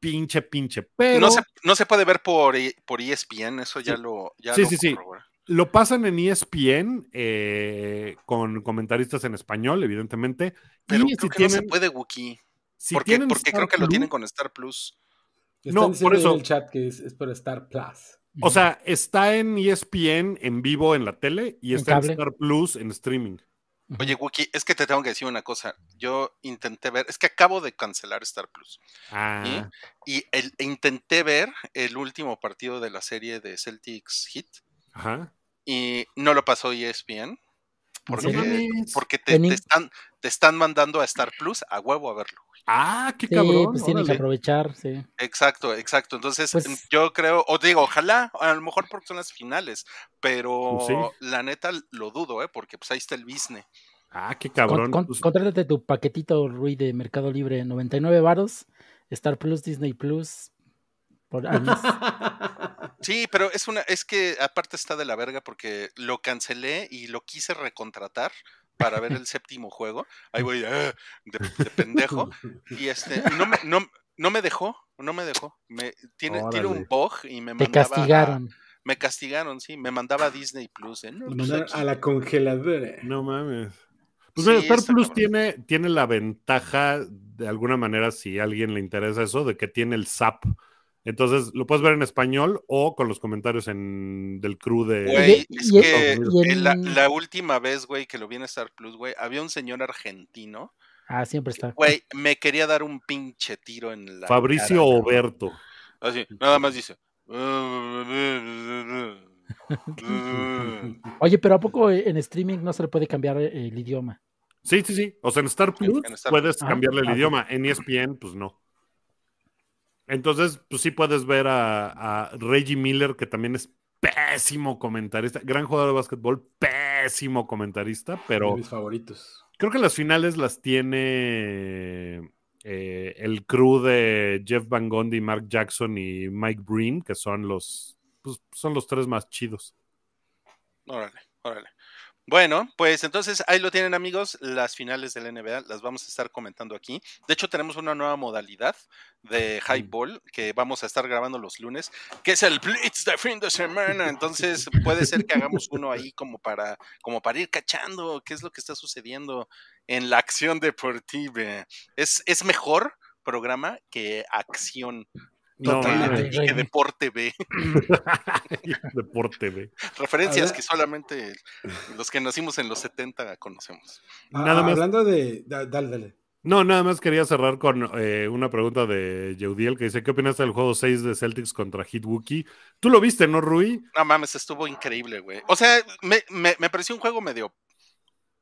pinche, pinche. Pero No, se, no se puede ver por, por ESPN, eso ya lo. Ya Sí, lo sí, sí. Lo pasan en ESPN eh, con comentaristas en español, evidentemente. Pero y creo si que no se puede, Wookie. si porque tienen porque creo que lo tienen con Star Plus. Están No, por eso- en el chat que es, es por Star Plus. O sea, está en ESPN en vivo en la tele y está en. Star Plus en streaming. Oye, Wookie, es que te tengo que decir una cosa. Yo intenté ver, es que acabo de cancelar Star Plus. Ah, Y el- intenté ver el último partido de la serie de Celtics Hit. Ajá. Y no lo pasó ESPN. Porque, mames. porque te, están, te están mandando a Star Plus a huevo a verlo. Ah, qué Sí, cabrón. pues tienen que aprovechar, sí. Exacto, exacto. Entonces, Pues- yo creo, o digo, ojalá, a lo mejor porque son las finales, pero Pues sí. la neta lo dudo, ¿eh? Porque pues ahí está el business. Ah, qué Con- cabrón. con- Pues, contrátate tu paquetito, Rui, de Mercado Libre, 99 varos, Star Plus, Disney Plus, por mes. Sí, pero es una, es que aparte está de la verga porque lo cancelé y lo quise recontratar para ver el séptimo juego. Ahí voy ah, de, de pendejo. Y este, no me, no, no me dejó, no me dejó. Me, tiene, tiene un bug y me Te mandaba. a- castigaron. me castigaron, sí, me mandaba a Disney Plus. ¿eh? No, pues, a la congeladora. No mames. Pues Sí, mira, Star Plus tiene, tiene la ventaja, de alguna manera, si a alguien le interesa eso, de que tiene el SAP. Entonces lo puedes ver en español o con los comentarios en, del crew de. Güey, es que en la, última vez, güey, que lo vi en Star Plus, güey, había un señor argentino, Ah, siempre está. güey, me quería dar un pinche tiro en la Fabricio cara, Oberto. Así, nada más dice. Oye, pero ¿a poco en streaming no se le puede cambiar eh, el idioma? Sí, sí, sí. O sea, en Star Plus en Star puedes Plus. cambiarle el Ah, idioma. En ESPN, pues no. Entonces, pues sí puedes ver a, a Reggie Miller, que también es pésimo comentarista. Gran jugador de básquetbol, pésimo comentarista, De pero mis favoritos. creo que las finales las tiene eh, el crew de Jeff Van Gundy, Mark Jackson y Mike Breen, que son los, pues, son los tres más chidos. Órale, órale. Bueno, pues entonces ahí lo tienen amigos, las finales del NBA las vamos a estar comentando aquí. De hecho tenemos una nueva modalidad de highball que vamos a estar grabando los lunes, que es el Blitz de fin de semana. Entonces puede ser que hagamos uno ahí como para, como para ir cachando qué es lo que está sucediendo en la acción deportiva. Es, es mejor programa que acción No, Totalmente. y que deporte B. Deporte, güey. Referencias que solamente los que nacimos en los 70 conocemos. Ah, Nada más- Hablando de. da- Dale, dale. No, nada más quería cerrar con eh, una pregunta de Yeudiel que dice: ¿Qué opinas del juego 6 de Celtics contra Hit Wookie? Tú lo viste, ¿no, Rui? No mames, estuvo increíble, güey. O sea, me, me, me pareció un juego medio.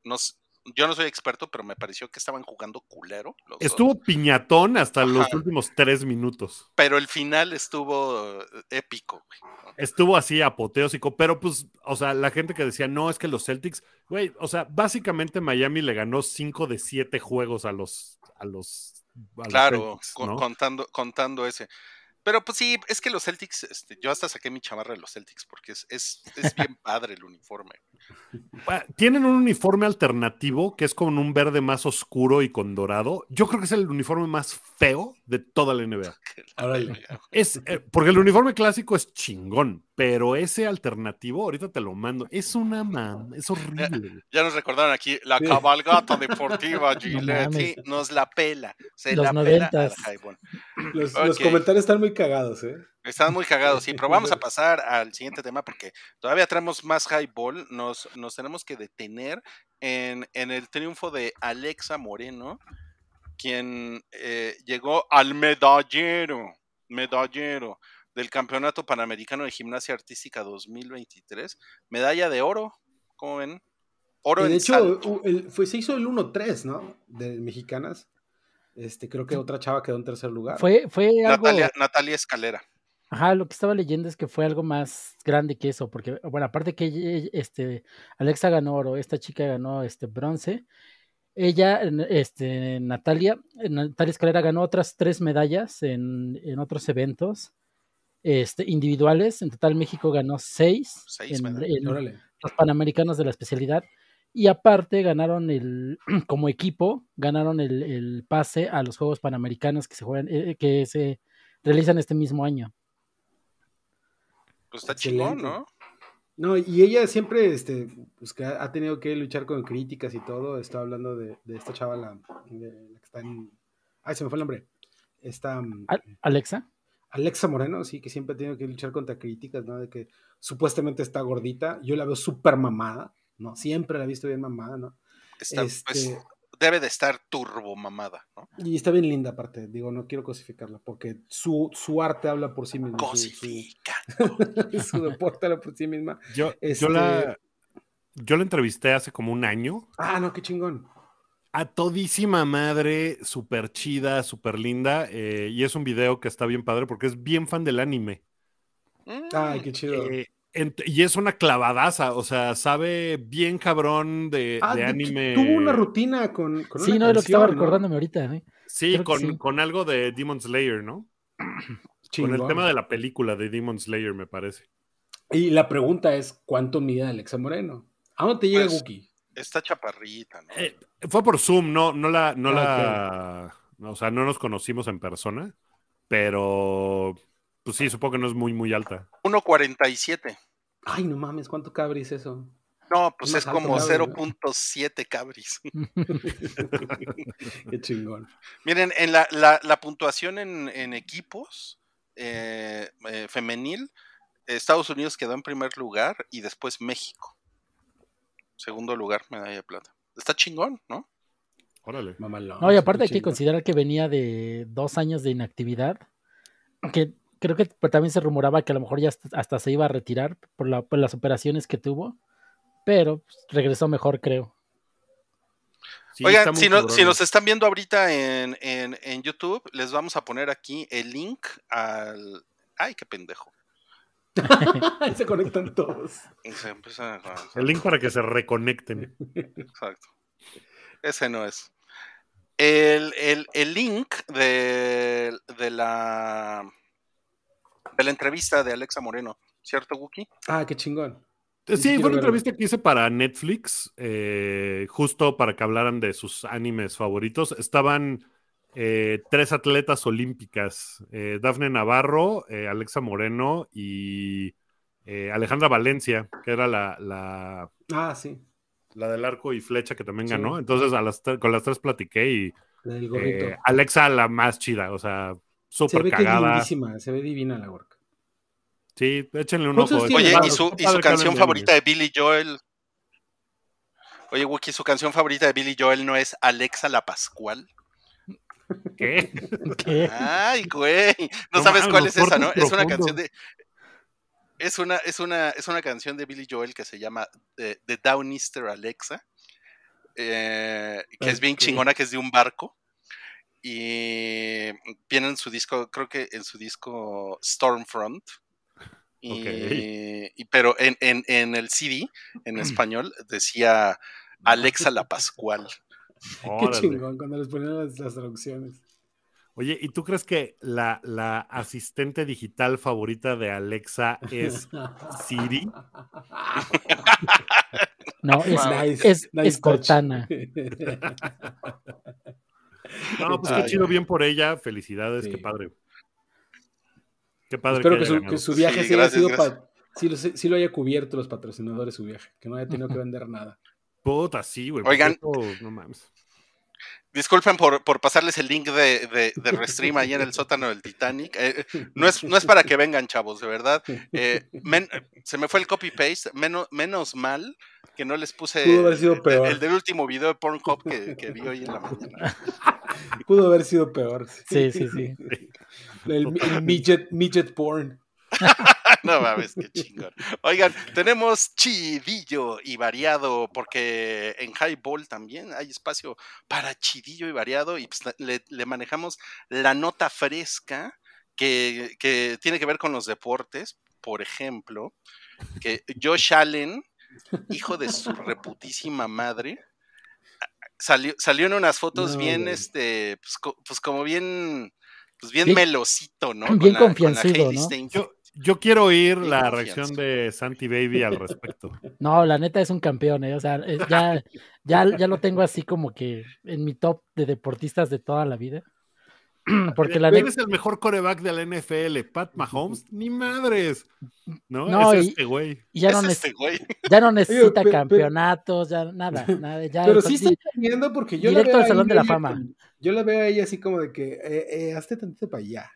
No, s- yo no soy experto, pero me pareció que estaban jugando culero. los dos. Estuvo piñatón hasta los últimos tres minutos. Pero el final estuvo eh, épico, güey. Estuvo así apoteósico, pero pues, o sea, la gente que decía, no, es que los Celtics, güey, o sea, básicamente Miami le ganó 5 de 7 juegos a los, a los, a los Claro, Celtics, ¿no? contando, contando ese. Pero pues sí, es que los Celtics, este, yo hasta saqué mi chamarra de los Celtics porque es, es, es bien padre el uniforme. Ah, Tienen un uniforme alternativo que es con un verde más oscuro y con dorado. Yo creo que es el uniforme más feo de toda la NBA. Es, eh, porque el uniforme clásico es chingón, pero ese alternativo, ahorita te lo mando, es una mam, es horrible. Ya nos recordaron aquí la cabalgata deportiva Gillette. mames. sí, nos la pela. Se Los la pela. Los, comentarios están muy cagados, ¿eh? Están muy cagados, sí, pero vamos a pasar al siguiente tema porque todavía tenemos más highball. Nos, nos tenemos que detener en, en el triunfo de Alexa Moreno, quien eh, llegó al medallero, medallero del Campeonato Panamericano de Gimnasia Artística 2023. Medalla de oro, ¿cómo ven? Oro Que en de hecho, salto. el- fue, se hizo el 1-3, ¿no? De mexicanas. Este, creo que otra chava quedó en tercer lugar. Fue, fue algo. Natalia, Natalia Escalera. Ajá, lo que estaba leyendo es que fue algo más grande que eso, porque, bueno, aparte que este, Alexa ganó oro, esta chica ganó este bronce, ella, este, Natalia, Natalia Escalera ganó otras tres medallas en, en otros eventos este, individuales, en total México ganó seis, Seis en, los Panamericanos de la especialidad, y aparte ganaron el, como equipo, ganaron el, el pase a los Juegos Panamericanos que se juegan, eh, que se realizan este mismo año. Pues está chingón. ¿no? No, y ella siempre, este, pues que ha tenido que luchar con críticas y todo. Estaba hablando de, de esta chava, la, de- la que está en... Ay, se me fue el nombre. Esta mm, Al- Alexa. Alexa Moreno, sí, que siempre ha tenido que luchar contra críticas, ¿no? De que supuestamente está gordita. Yo la veo súper mamada, ¿no? Siempre la he visto bien mamada, ¿no? Está, Este- pues, debe de estar turbo mamada, ¿no? Y está bien linda aparte, digo, no quiero cosificarla, porque su, su arte habla por sí misma. su- su- Cosifica. su deporte habla por sí misma. Yo, Este- yo, la, yo la entrevisté hace como un año. Ah, no, qué chingón. A todísima madre, súper chida, súper linda. eh, y es un video que está bien padre porque es bien fan del anime. Mm, Ay, qué chido. Eh, y es una clavadaza, o sea, sabe bien cabrón de, Ah, de de hecho, anime. tuvo una rutina con, con Sí, una no, es lo que estaba ¿no? recordándome ahorita. ¿eh? Sí, con, sí. con algo de Demon Slayer, ¿no? Con el tema de la película de Demon Slayer, me parece. Y la pregunta es, ¿cuánto mide Alexa Moreno? ¿A dónde te llega Pues, Guki? Está chaparrita, ¿no? Eh, fue por Zoom, no, no la, no Ah, la, o sea, no nos conocimos en persona, pero pues sí, supongo que no es muy, muy alta. 1.47. Ay, no mames, ¿cuánto cabris eso? No, pues es alto como Cabri, ¿no? 0.7 cabris. Qué chingón. Miren, en la, la- la puntuación en, en equipos eh, eh, femenil, Estados Unidos quedó en primer lugar y después México. Segundo lugar, medalla de plata. Está chingón, ¿no? Órale. Mamalón. No, y aparte hay que considerar que venía de dos años de inactividad, que creo que pues, también se rumoraba que a lo mejor ya hasta, hasta se iba a retirar por, la- por las operaciones que tuvo, pero pues, regresó mejor, creo. Sí, Oigan, si, no- si cabrona. nos están viendo ahorita en, en- en YouTube, les vamos a poner aquí el link al... Ay, qué pendejo. Ahí se conectan todos. Se a- El link para que se reconecten. Exacto. Ese no es. El, el- el link de, de la de la entrevista de Alexa Moreno, ¿cierto, Wookie? Ah, qué chingón. Sí, Sí, fue una verlo. entrevista que hice para Netflix, eh, justo para que hablaran de sus animes favoritos. Estaban eh, tres atletas olímpicas, eh, Dafne Navarro, eh, Alexa Moreno y eh, Alejandra Valencia, que era la, la, Ah, sí. la del arco y flecha que también Sí. ganó. Entonces a las tre- con las tres platiqué y La del gorrito. eh, Alexa la más chida, o sea, se súper ve que es cagada. lindísima, se ve divina la work. Sí, échenle un ¿Cuántos ojo. Oye, y su, y su canción de favorita de Billy Joel. Oye, Wookie, su canción favorita de Billy Joel no es Alexa la Pascual. ¿Qué? ¿Qué? Ay, güey. No, No sabes cuál es esa, ¿no? Es una canción de. Es una, es una, es una canción de Billy Joel que se llama eh, The Downister Alexa. eh, que es bien chingona, que es de un barco. Y viene en su disco, creo que en su disco Stormfront. Y, pero en, en- en el CD, en español, decía Alexa la Pascual. Qué chingón cuando les ponían las, las traducciones. Oye, ¿y tú crees que la, la asistente digital favorita de Alexa es Siri? No, es, Nice, es, nice es. Cortana. No, pues qué chido, bien por ella. Felicidades, Sí. qué padre. Qué padre Espero que haya su, ganado. que su viaje Sí, sí haya sido gracias. pa- sí lo, sí lo haya cubierto los patrocinadores su viaje, que no haya tenido que vender nada. Puta, sí, güey. porque Oigan. no mames. Disculpen por, por pasarles el link de, de, de Restream ahí en el sótano del Titanic. Eh, no, es, no es para que vengan, chavos, de verdad. Eh, men- se me fue el copy-paste. Menos, menos mal que no les puse Pudo haber sido el- peor. el del último video de Pornhub que, que vi hoy en la mañana. Pudo haber sido peor. Sí, sí, sí. El, el midget, midget porn. No mames, qué chingón. Oigan, tenemos chidillo y variado, porque en Highball también hay espacio para chidillo y variado, y pues le, le manejamos la nota fresca que, que tiene que ver con los deportes. Por ejemplo, que Josh Allen, hijo de su reputísima madre, salió, salió en unas fotos No, bien, güey. este, pues, co- pues como bien, pues bien, Bien- melosito, ¿no? bien la- la confianzudo, Hailey ¿no? Yo, yo quiero oír la confianza. reacción de Santi Baby al respecto. No, la neta es un campeón, ¿eh? O sea, eh, ya, ya, ya lo tengo así como que en mi top de deportistas de toda la vida. Porque la ¿Quién es el mejor coreback de la NFL? ¿Pat Mahomes? Ni madres. No, No, es y- este güey. ya no, este güey. ya no necesita campeonatos, ya nada, nada. Ya, Pero sí está cambiando porque yo Directo la veo al Salón ahí de la Fama. yo la veo a ella así como de que, eh, eh, hazte tantito para allá.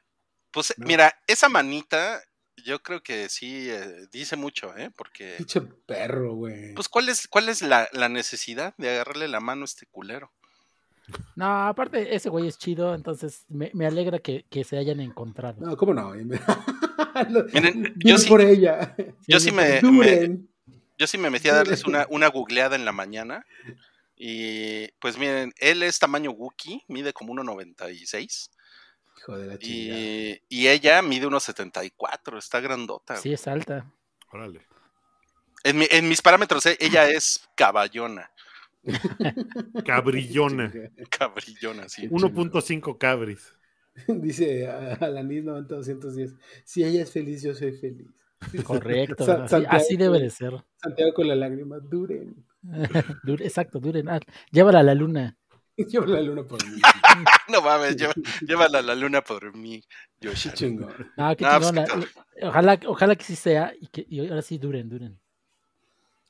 Pues No. mira, esa manita, yo creo que sí eh, dice mucho, ¿eh? Porque, Pinche perro, güey. pues, ¿cuál es, cuál es la, la necesidad de agarrarle la mano a este culero? No, aparte, ese güey es chido, entonces me, me alegra que, que se hayan encontrado. No, ¿cómo no? Lo- Miren, yo sí- por ella. Yo sí me, yo sí me metí a darles una, una googleada en la mañana. Y pues miren, él es tamaño Wookiee, mide como 1.96. Hijo de la. Y, y ella mide 1.74, está grandota. Sí, es alta. Órale. En, mi- en mis parámetros, eh, ella es caballona, Cabrillona. cabrillona, sí. 1.5 cabris. Dice a- Alanis 90210. Si ella es feliz, yo soy feliz. Correcto. Sa- así, Santiago, así debe de ser. Santiago con la lágrima, duren. Dure- exacto, duren. Ah, llévala a la luna. Yo la luna por mí. No mames, llévala a la luna por mí, Qué Yosha. chingón. No, qué No, pues, chingón, la- Ojalá, ojalá que sí sea y que y ahora sí duren, duren.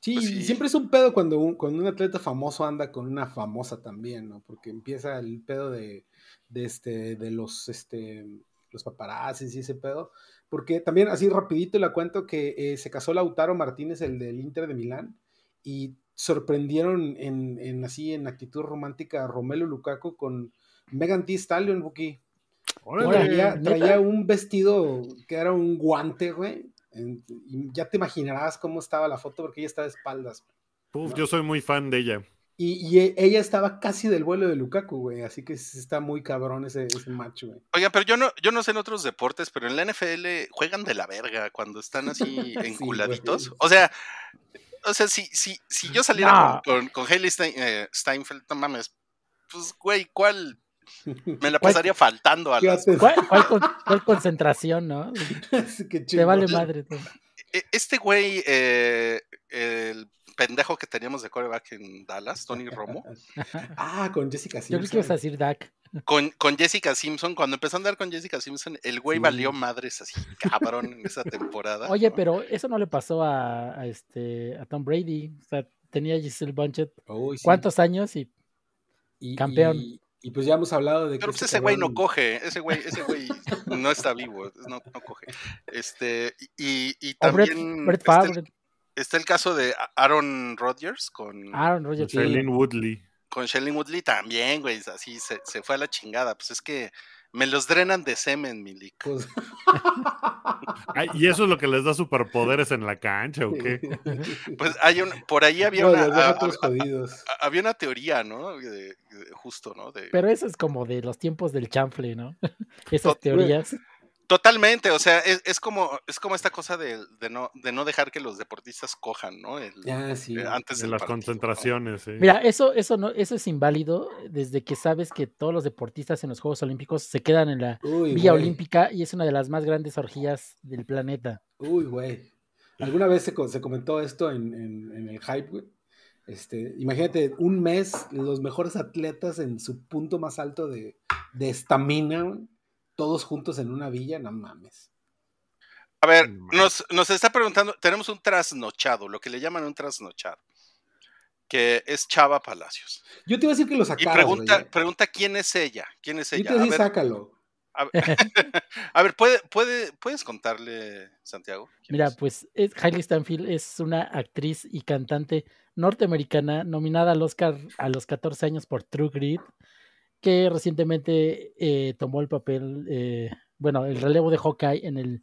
Sí, Pues sí. siempre es un pedo cuando un, cuando un atleta famoso anda con una famosa también, ¿no? Porque empieza el pedo de, de este, de los, este, los paparazzis y ese pedo. Porque también, así rapidito la cuento que eh, se casó Lautaro Martínez, el del Inter de Milán, y sorprendieron en, en así en actitud romántica a Romelu Lukaku con Megan Thee Stallion, Buki. Traía, traía un vestido que era un guante, güey. En- Y ya te imaginarás cómo estaba la foto porque ella estaba de espaldas. Uf, yo soy muy fan de ella. Y, y e- ella estaba casi del vuelo de Lukaku, güey. Así que sí está muy cabrón ese, ese match, güey. Oiga, pero yo no, yo no sé en otros deportes, pero en la NFL juegan de la verga cuando están así enculaditos. güey. o sea, o sea, si, si, si yo saliera No. con, con, con Stein- eh, Steinfeld, no mames, pues güey, ¿cuál? Me la ¿Cuál- pasaría faltando a las... ¿Cuál, cuál con- cuál concentración, no? Te vale madre. tú. E- Este güey, eh, el pendejo que teníamos de coreback en Dallas, Tony Romo, Ah, con Jessica Yo Simpson. creo que ibas a decir Dak. con, con Jessica Simpson, cuando empezó a andar con Jessica Simpson, el güey Sí. valió madres así, cabrón, en esa temporada. Oye, ¿no? pero eso no le pasó a, a este a Tom Brady. O sea, tenía Giselle Bunchett sí. cuántos años y Y- campeón? Y, y pues ya hemos hablado de que. Pero pues este ese güey no coge, ese güey, ese güey no está vivo, no, no coge. Este, y, y Brett, también Brett está, el, Favre, está el caso de Aaron Rodgers con, Aaron Rodgers. Sí. Shailene Woodley. con Shailene Woodley también, güey, así se, se fue a la chingada. Pues es que me los drenan de semen, Milik. Pues, Ay, ¿Y eso es lo que les da superpoderes en la cancha o qué? Pues hay un, por ahí había no, una, a- había una teoría, ¿no? De- de- justo, ¿no? De, Pero eso es como de los tiempos del chanfle, ¿no? Esas Tot- teorías. Totalmente, o sea, es, es como, es como esta cosa de, de no, de no dejar que los deportistas cojan, ¿no? El- Ya, sí. eh, antes En del las partido, ¿no? concentraciones, sí. Mira, eso, eso no, eso es inválido desde que sabes que todos los deportistas en los Juegos Olímpicos se quedan en la Uy, Villa güey. Olímpica y es una de las más grandes orgías del planeta. Uy, güey. ¿Alguna vez se, se comentó esto en, en- en el hype, güey? Este, imagínate, un mes, los mejores atletas en su punto más alto de de estamina, güey, todos juntos en una villa, no mames. A ver, nos, nos está preguntando, tenemos un trasnochado, lo que le llaman un trasnochado, que es Chava Palacios. Yo te iba a decir que lo Y sacaras, pregunta, güey. pregunta quién es ella, quién es Yo ella. te iba a A decir, ver, sácalo. a ver, a ver, ¿puede, puede, ¿puedes contarle, Santiago? Mira, es? pues es, Hailey Stanfield es una actriz y cantante norteamericana nominada al Oscar a los 14 años por True Grit, que recientemente eh, tomó el papel, eh, bueno, el relevo de Hawkeye en el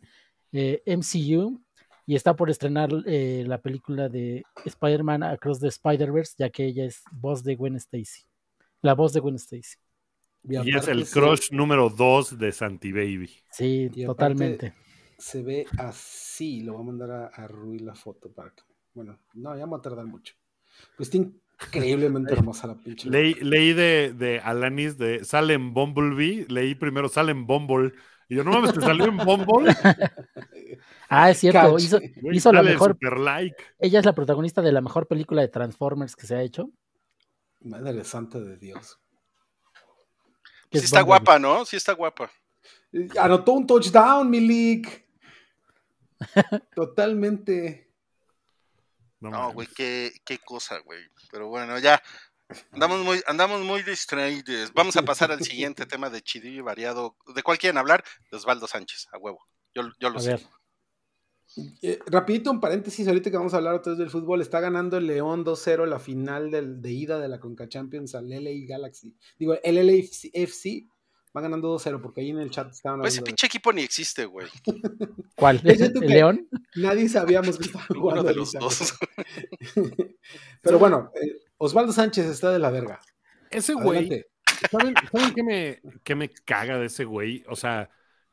eh, MCU y está por estrenar eh, la película de Spider-Man Across the Spider-Verse, ya que ella es voz de Gwen Stacy, la voz de Gwen Stacy. Y es el se- crush número 2 de Santi Baby. Sí, Y totalmente. Se ve así, lo voy a mandar a, a Rui la foto para que. Bueno, no, ya me va a tardar mucho. Pues está increíblemente hermosa la pinche. Leí, leí de, de Alanis de sale en Bumblebee, leí primero sale en Bumble. Y yo, no mames, ¿te salió en Bumble? Ah, es cierto, Cache. hizo, Güey, hizo la mejor super like. Ella es la protagonista de la mejor película de Transformers que se ha hecho. Madre santa de Dios. Sí es está Bumblebee. guapa, ¿no? Sí está guapa. Eh, Anotó un touchdown, Milik. Totalmente. No, güey, qué, qué cosa, güey. Pero bueno, ya. Andamos muy, andamos muy distraídos. Vamos a pasar al siguiente tema de chidillo y variado. ¿De cuál quieren hablar? De Osvaldo Sánchez, a huevo. Yo, yo lo A sé. ver, Eh, rapidito, un paréntesis, ahorita que vamos a hablar otra vez del fútbol, está ganando el León 2-0 la final del- de ida de la Conca Champions al LA Galaxy. Digo, el LAFC va ganando 2-0 porque ahí en el chat estaban Pues ese de- pinche equipo ni existe, güey. ¿cuál? ¿El que- León? Nadie sabíamos que Ninguno jugando de los dos. pero- bueno, eh, Osvaldo Sánchez está de la verga. Ese güey, Adelante. ¿saben, ¿saben qué, me, qué me caga de ese güey? O sea,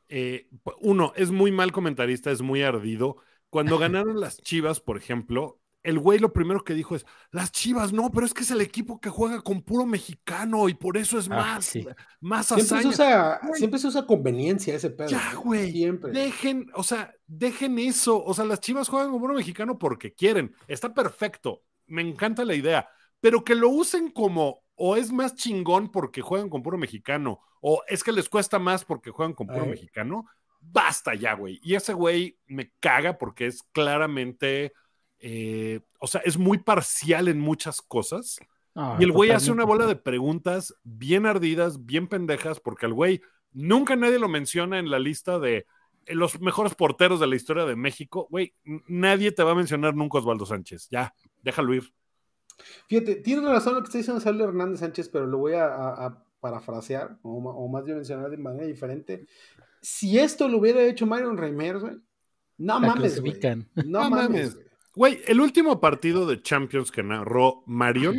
eh, uno, es muy mal comentarista, es muy ardido. Cuando ganaron las Chivas, por ejemplo, el güey lo primero que dijo es, las Chivas, no, pero es que es el equipo que juega con puro mexicano y por eso es Ah, más, sí. más Siempre se, usa, siempre se usa conveniencia ese pedo. Ya, güey. Siempre. Dejen, o sea, dejen eso. O sea, las chivas juegan como puro mexicano porque quieren. Está perfecto. Me encanta la idea. Pero que lo usen como o es más chingón porque juegan con puro mexicano, o es que les cuesta más porque juegan con puro Ay. mexicano. Basta ya, güey. Y ese güey me caga porque es claramente, eh, o sea, es muy parcial en muchas cosas. Ah, Y el güey hace una bola de preguntas bien ardidas, bien pendejas, porque el güey nunca nadie lo menciona en la lista de eh, los mejores porteros de la historia de México. Güey, nadie te va a mencionar nunca Osvaldo Sánchez. Ya, déjalo ir. Fíjate, tiene razón lo que está diciendo Saulo Hernández Sánchez, pero lo voy a, a- a parafrasear, o, más bien mencionar de manera diferente. Si esto lo hubiera hecho Marion Reimers, güey, no La mames, güey. No, No mames, mames. Güey. El último partido de Champions que narró Marion,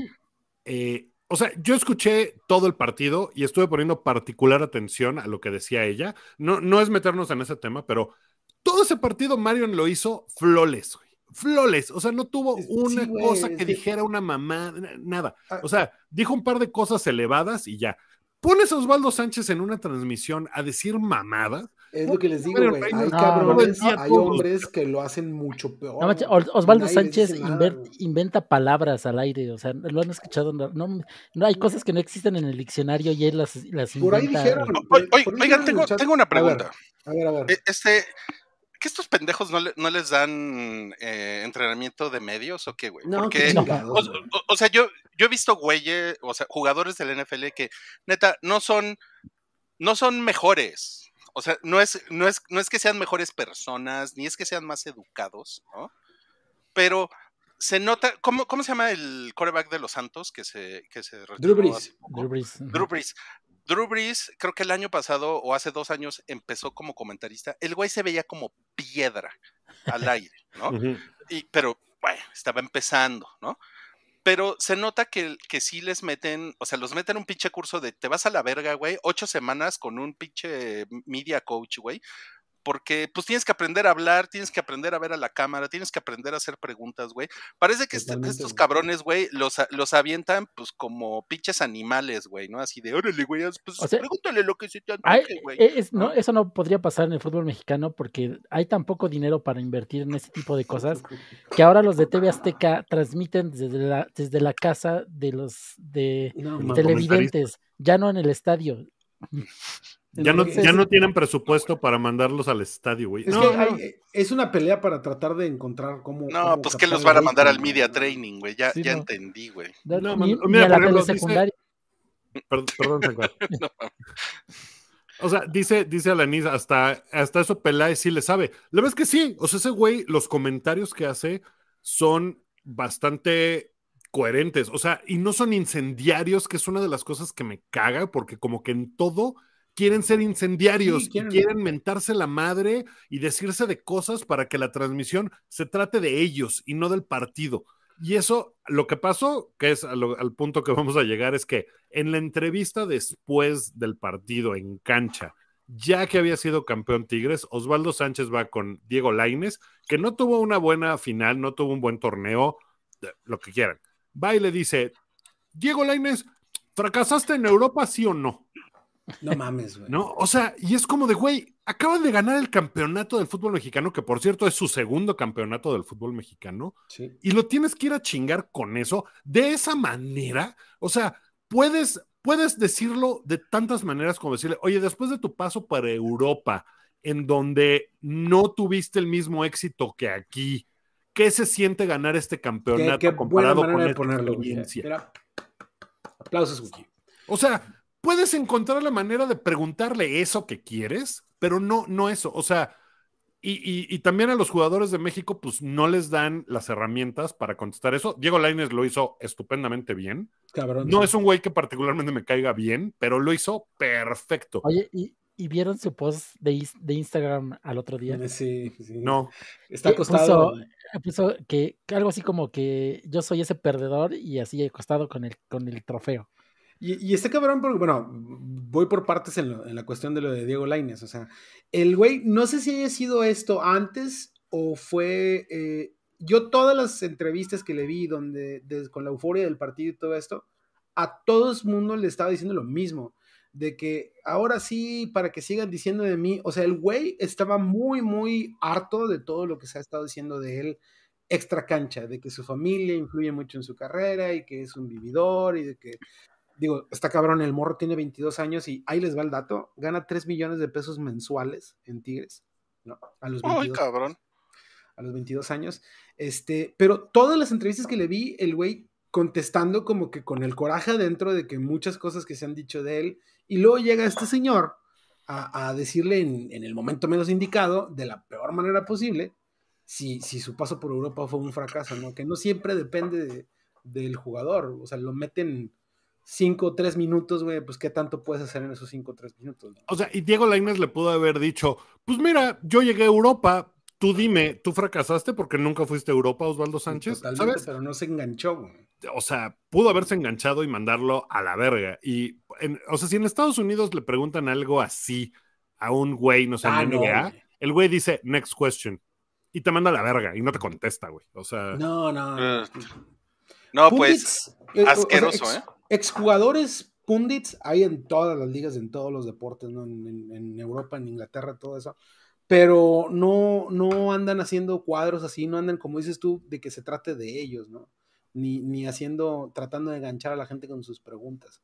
eh, o sea, yo escuché todo el partido y estuve poniendo particular atención a lo que decía ella. No, no es meternos en ese tema, pero todo ese partido Marion lo hizo flawless, güey. Flawless, o sea, no tuvo Sí, una güey, cosa que dijera una mamá, na- nada. Ah. O sea, dijo un par de cosas elevadas y ya. Pones a Osvaldo Sánchez en una transmisión a decir mamadas. Es lo que les digo, güey. Hay no, cabrones, no, hay hombres que lo hacen mucho peor. No Osvaldo Sánchez inventa palabras al aire, o sea, lo han escuchado, no, no, no hay cosas que no existen en el diccionario y él las, las Por ahí inventa. por- oigan, ahí dijeron en tengo, tengo una A ver, pregunta. A ver, a ver. Eh, Este, ¿que estos pendejos no, le- no les dan eh, entrenamiento de medios o qué, güey? No, Porque, o, o- o sea, yo, yo he visto güeyes, o sea, jugadores del NFL que, neta, no son, no son mejores. O sea, no es, no es, no es que sean mejores personas, ni es que sean más educados, ¿no? Pero se nota, ¿cómo, cómo se llama el coreback de los Santos que se, que se retiró Brees. Drew Brees. Drew Brees. Drew Brees, creo que el año pasado o hace dos años empezó como comentarista. El güey se veía como piedra al aire, ¿no? Y, pero, bueno, estaba empezando, ¿no? Pero se nota que, que sí les meten, o sea, los meten un pinche curso de te vas a la verga, güey, ocho semanas con un pinche media coach, güey. Porque pues tienes que aprender a hablar, tienes que aprender a ver a la cámara, tienes que aprender a hacer preguntas, güey. Parece que este- Totalmente, estos güey. cabrones, güey, los, los avientan pues como pinches animales, güey, ¿no? Así de, órale, güey, pues O sea, pregúntale lo que se te antoje, güey. es- no, ¿no? eso no podría pasar en el fútbol mexicano porque hay tan poco dinero para invertir en ese tipo de cosas que ahora los de TV Azteca transmiten desde la, desde la casa de los de No, televidentes, ya no en el estadio. Ya no, ya no tienen presupuesto para mandarlos al estadio, güey. Es No, que no. hay- es una pelea para tratar de encontrar cómo. No, cómo pues que los van a mandar al media training, güey. Ya, Sí, ya no. entendí, güey. No, man, mira, a la por ejemplo, dice- telesecundaria. Perdón, perdón. O sea, dice, dice Alanis, hasta, hasta eso Peláez sí le sabe. La verdad es que sí. O sea, ese güey, los comentarios que hace son bastante coherentes. O sea, y no son incendiarios, que es una de las cosas que me caga, porque como que en todo quieren ser incendiarios Sí, y quieren- quieren mentarse la madre y decirse de cosas para que la transmisión se trate de ellos y no del partido. Y eso, lo que pasó, que es lo- al punto que vamos a llegar, es que en la entrevista después del partido en cancha, ya que había sido campeón Tigres, Osvaldo Sánchez va con Diego Laines, que no tuvo una buena final, no tuvo un buen torneo, lo que quieran. Va y le dice, Diego Laines, ¿fracasaste en Europa, sí o no? No mames, güey. ¿No? O sea, y es como de, güey, acaban de ganar el campeonato del fútbol mexicano, que por cierto es su segundo campeonato del fútbol mexicano, Sí. y lo tienes que ir a chingar con eso, de esa manera. O sea, puedes, puedes decirlo de tantas maneras como decirle, oye, después de tu paso para Europa, en donde no tuviste el mismo éxito que aquí, ¿qué se siente ganar este campeonato Qué- qué comparado buena con esta ponerlo, experiencia? Aplausos, Wookie. O sea, puedes encontrar la manera de preguntarle eso que quieres, pero no, no eso. O sea, y, y- y también a los jugadores de México, pues no les dan las herramientas para contestar eso. Diego Lainez lo hizo estupendamente bien. Cabrón. No es un güey que particularmente me caiga bien, pero lo hizo perfecto. Oye, ¿y, y vieron su post de, Instagram al otro día? Sí, sí. No, Está Eh, acostado. Puso, que algo así como que yo soy ese perdedor y así acostado con el, con el trofeo. Y, y este cabrón, porque, bueno, voy por partes en, la cuestión de lo de Diego Lainez. O sea, el güey, no sé si haya sido esto antes o fue. eh, yo, todas las entrevistas que le vi, donde con la euforia del partido y todo esto, a todo el mundo le estaba diciendo lo mismo. De que ahora sí, para que sigan diciendo de mí. O sea, el güey estaba muy, muy harto de todo lo que se ha estado diciendo de él extra cancha, de que su familia influye mucho en su carrera y que es un vividor y de que digo, está cabrón, el morro tiene 22 años y ahí les va el dato, gana 3 millones de pesos mensuales en Tigres, ¿no? A los Ay, 22, cabrón. a los 22 años. Este, pero todas las entrevistas que le vi, el güey contestando como que con el coraje adentro de que muchas cosas que se han dicho de él, y luego llega este señor a, a decirle en, en el momento menos indicado, de la peor manera posible, si, si su paso por Europa fue un fracaso, ¿no? Que no siempre depende de- del jugador, o sea, lo meten 5 o 3 minutos, güey, pues qué tanto puedes hacer en esos 5 o 3 minutos. o sea, y Diego Lainez le pudo haber dicho, pues mira, yo llegué a Europa, tú dime, tú fracasaste porque nunca fuiste a Europa, Osvaldo Sánchez, Totalmente, ¿sabes? pero no se enganchó, güey. o sea, pudo haberse enganchado y mandarlo a la verga. Y, en- o sea, si en Estados Unidos le preguntan algo así a un güey, no sé, Ah, en no, NBA, güey. el güey dice, next question. Y te manda a la verga y no te contesta, güey. O sea, No, no. Eh, No, pues, eh, o sea, asqueroso, ex- ¿eh? Exjugadores pundits hay en todas las ligas, en todos los deportes, ¿no? En, en- en Europa, en Inglaterra, todo eso. Pero no, no andan haciendo cuadros así, no andan, como dices tú, de que se trate de ellos, ¿no? Ni, ni haciendo, tratando de enganchar a la gente con sus preguntas.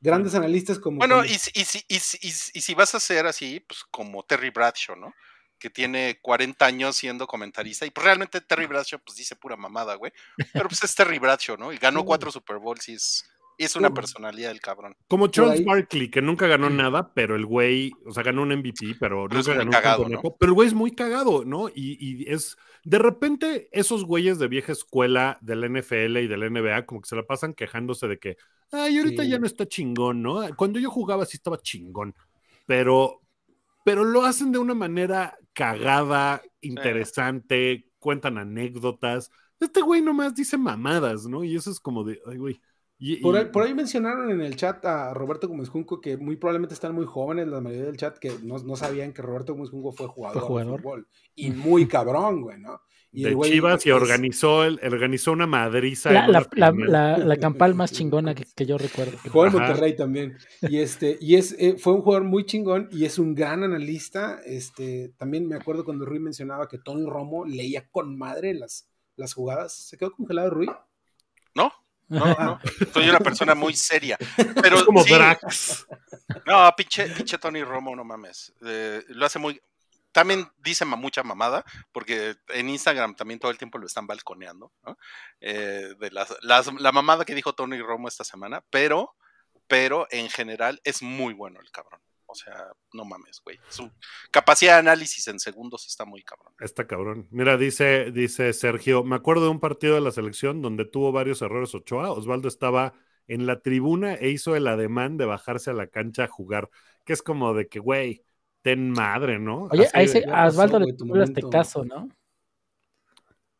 Grandes analistas como... Bueno, como- y, si- y, si- y, si- y si- vas a ser así, pues como Terry Bradshaw, ¿no? Que tiene 40 años siendo comentarista. Y pues realmente Terry Bradshaw, pues dice pura mamada, güey. Pero pues es Terry Bradshaw, ¿no? Y ganó cuatro Super Bowls y es, y es una personalidad del cabrón. como Charles Barkley, que nunca ganó nada, pero el güey, o sea, ganó un MVP, pero Pero es nunca ganó un cagado, campeonato. Pero el güey es muy cagado, ¿no? Y, y es, de repente, esos güeyes de vieja escuela del NFL y del NBA, como que se la pasan quejándose de que, ay, ahorita Sí. ya no está chingón, ¿no? Cuando yo jugaba sí estaba chingón, pero, pero lo hacen de una manera cagada, interesante, cuentan anécdotas. Este güey nomás dice mamadas, ¿no? Y eso es como de, ay, güey. Y- Por y- ahí, por ahí mencionaron en el chat a Roberto Gómez Junco que muy probablemente están muy jóvenes la mayoría del chat que no, no sabían que Roberto Gómez Junco fue jugador, Fue jugador. de fútbol. Y muy cabrón, güey, ¿no? Y de el güey Chivas y es- organizó, el, organizó una madriza. La, la, una la, final. la- la campal más chingona que, que yo recuerdo. Jugó en. Monterrey también. Y este, y es, eh, fue un jugador muy chingón y es un gran analista. Este, también me acuerdo cuando Rui mencionaba que Tony Romo leía con madre las, las jugadas. ¿Se quedó congelado Rui? ¿No? No, no. Soy una persona muy seria. Pero Es como sí, Drax. No, pinche, pinche Tony Romo, no mames. Eh, lo hace muy. También dice mucha mamada, porque en Instagram también todo el tiempo lo están balconeando, ¿no? Eh, de las, las- la mamada que dijo Tony Romo esta semana, pero, pero en general es muy bueno el cabrón. O sea, no mames, güey. Su capacidad de análisis en segundos está muy cabrón. Está cabrón. Mira, dice, dice Sergio, me acuerdo de un partido de la selección donde tuvo varios errores Ochoa. Osvaldo estaba en la tribuna e hizo el ademán de bajarse a la cancha a jugar, que es como de que, güey, ten madre, ¿no? Oye, Así a, ese, Osvaldo le güey, tu tocó el momento. aztecaso, ¿no?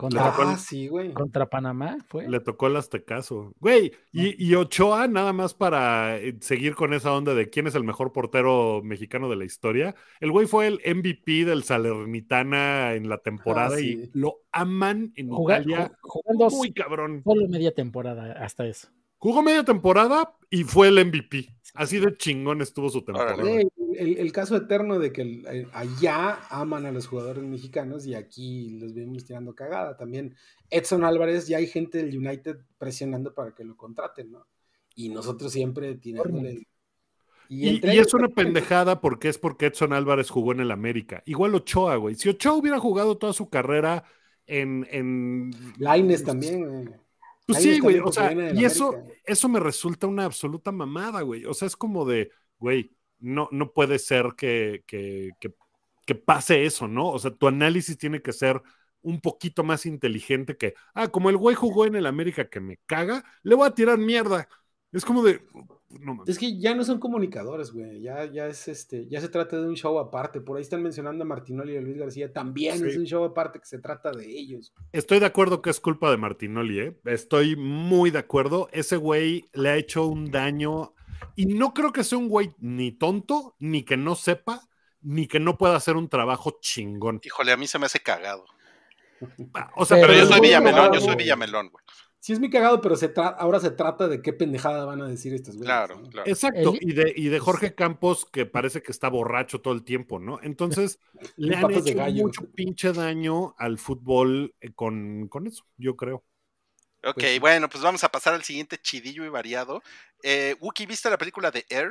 Contra, Ah, sí, güey. contra Panamá, ¿fue? Le tocó el aztecaso. Güey, y, y Ochoa, nada más para eh, seguir con esa onda de quién es el mejor portero mexicano de la historia. El güey fue el MVP del Salernitana en la temporada Ah, y lo aman en Juga- Italia. ju- jugando Muy cabrón. solo media temporada hasta eso. Jugó media temporada y fue el MVP. Así de chingón estuvo su temporada. El, el caso eterno de que el- el- allá aman a los jugadores mexicanos y aquí los vemos tirando cagada. También Edson Álvarez, ya hay gente del United presionando para que lo contraten, ¿no? Y nosotros siempre tirándole. Y, es una pendejada porque es porque Edson Álvarez jugó en el América. Igual Ochoa, güey. Si Ochoa hubiera jugado toda su carrera en. en Lainez también. güey. Pues sí, güey. O sea, y eso, eso me resulta una absoluta mamada, güey. O sea, es como de, güey, no, no puede ser que, que, que, que pase eso, ¿no? O sea, tu análisis tiene que ser un poquito más inteligente que, ah, como el güey jugó en el América que me caga, le voy a tirar mierda. Es como de, no mames. Es que ya no son comunicadores, güey. Ya, ya es este, ya se trata de un show aparte. Por ahí están mencionando a Martinoli y a Luis García. También Sí. es un show aparte que se trata de ellos. Estoy de acuerdo que es culpa de Martinoli, ¿eh? Estoy muy de acuerdo. Ese güey le ha hecho un daño y no creo que sea un güey ni tonto, ni que no sepa, ni que no pueda hacer un trabajo chingón. Híjole, a mí se me hace cagado. O sea, Pero Pero yo soy Villamelón, yo soy Villamelón, güey. Sí es muy cagado, pero se ahora se trata de qué pendejada van a decir estos güeyes. Claro, ¿no? claro. Exacto, y de, y de Jorge Campos, que parece que está borracho todo el tiempo, ¿no? Entonces, le han de hecho gallo. mucho pinche daño al fútbol eh, con, con eso, yo creo. Ok, Pues bueno, pues vamos a pasar al siguiente chidillo y variado. Eh, Wookie, ¿viste la película de Air?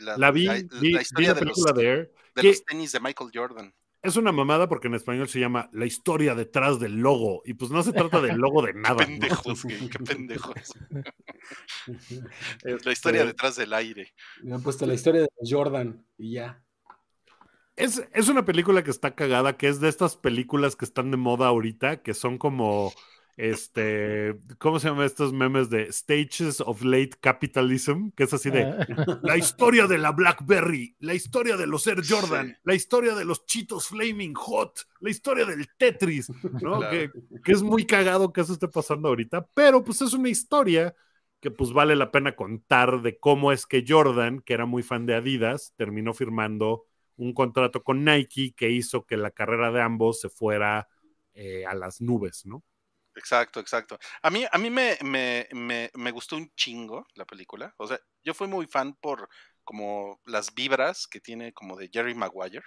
La vi, la, vi, la vi historia la de, los, película de Air, de que los tenis de Michael Jordan. Es una mamada porque en español se llama La historia detrás del logo, y pues no se trata del logo de nada. ¿no? Pendejos, güey, qué pendejos. Este, La historia detrás del aire. Me han puesto la historia de Jordan y ya. Es, es una película que está cagada, que es de estas películas que están de moda ahorita, que son como, este, ¿cómo se llaman estos memes de Stages of Late Capitalism? Que es así de Ah, la historia de la BlackBerry, la historia de los Air Jordan, Sí. la historia de los Cheetos Flaming Hot, la historia del Tetris, ¿no? Claro. Que, que es muy cagado que eso esté pasando ahorita, pero pues es una historia que pues vale la pena contar de cómo es que Jordan, que era muy fan de Adidas, terminó firmando un contrato con Nike que hizo que la carrera de ambos se fuera eh, a las nubes, ¿no? Exacto, exacto. A mí, a mí me, me, me, me gustó un chingo la película. O sea, yo fui muy fan por como las vibras que tiene como de Jerry Maguire.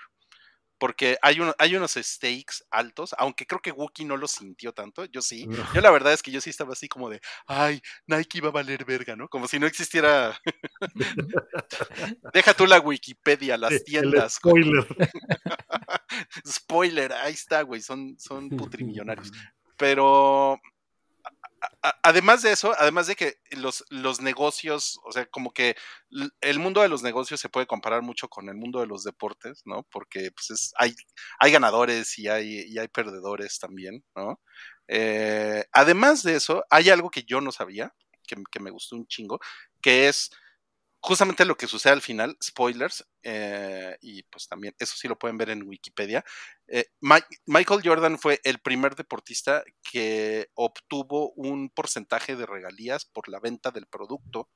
Porque hay, uno- hay unos stakes altos, aunque creo que Wookiee no lo sintió tanto, yo sí. Yo la verdad es que yo sí estaba así como de, ay, Nike va a valer verga, ¿no? Como si no existiera... Deja tú la Wikipedia, las tiendas. spoiler. Spoiler, ahí está, güey, son, son putrimillonarios. Pero además de eso, además de que los, los negocios, o sea, como que el mundo de los negocios se puede comparar mucho con el mundo de los deportes, ¿no? Porque pues es, hay, hay ganadores y hay, y hay perdedores también, ¿no? Eh, además de eso, hay algo que yo no sabía, que, que me gustó un chingo, que es justamente lo que sucede al final, spoilers, eh, y pues también eso sí lo pueden ver en Wikipedia. Eh, Mi- Michael Jordan fue el primer deportista que obtuvo un porcentaje de regalías por la venta del producto.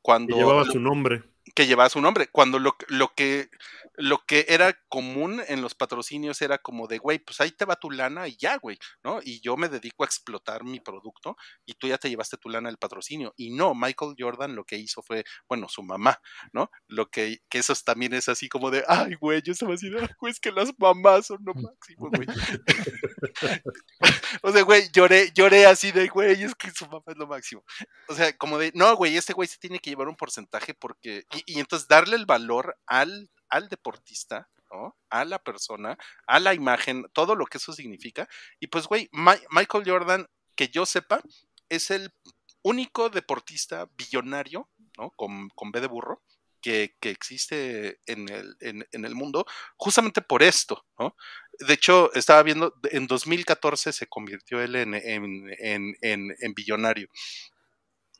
Cuando llevaba su nombre. Que llevaba su nombre. Cuando lo, lo, que, lo que era común en los patrocinios era como de, güey, pues ahí te va tu lana y ya, güey, ¿no? Y yo me dedico a explotar mi producto y tú ya te llevaste tu lana del patrocinio. Y no, Michael Jordan lo que hizo fue, bueno, su mamá, ¿no? Lo que, que eso también es así como de, ay, güey, yo estaba así, "Ay, güey, es que las mamás son lo máximo, güey. o sea, güey, lloré, lloré así de, güey, es que su mamá es lo máximo. O sea, como de, no, güey, este güey se tiene que llevar un porcentaje porque, y, entonces darle el valor al, al deportista, ¿no? A la persona, a la imagen, todo lo que eso significa. Y pues, güey, Mi- Michael Jordan, que yo sepa, es el único deportista billonario, ¿no? Con, con B de burro, que, que existe en el, en, en el mundo, justamente por esto, ¿no? De hecho, estaba viendo, en 2014 se convirtió él en, en billonario.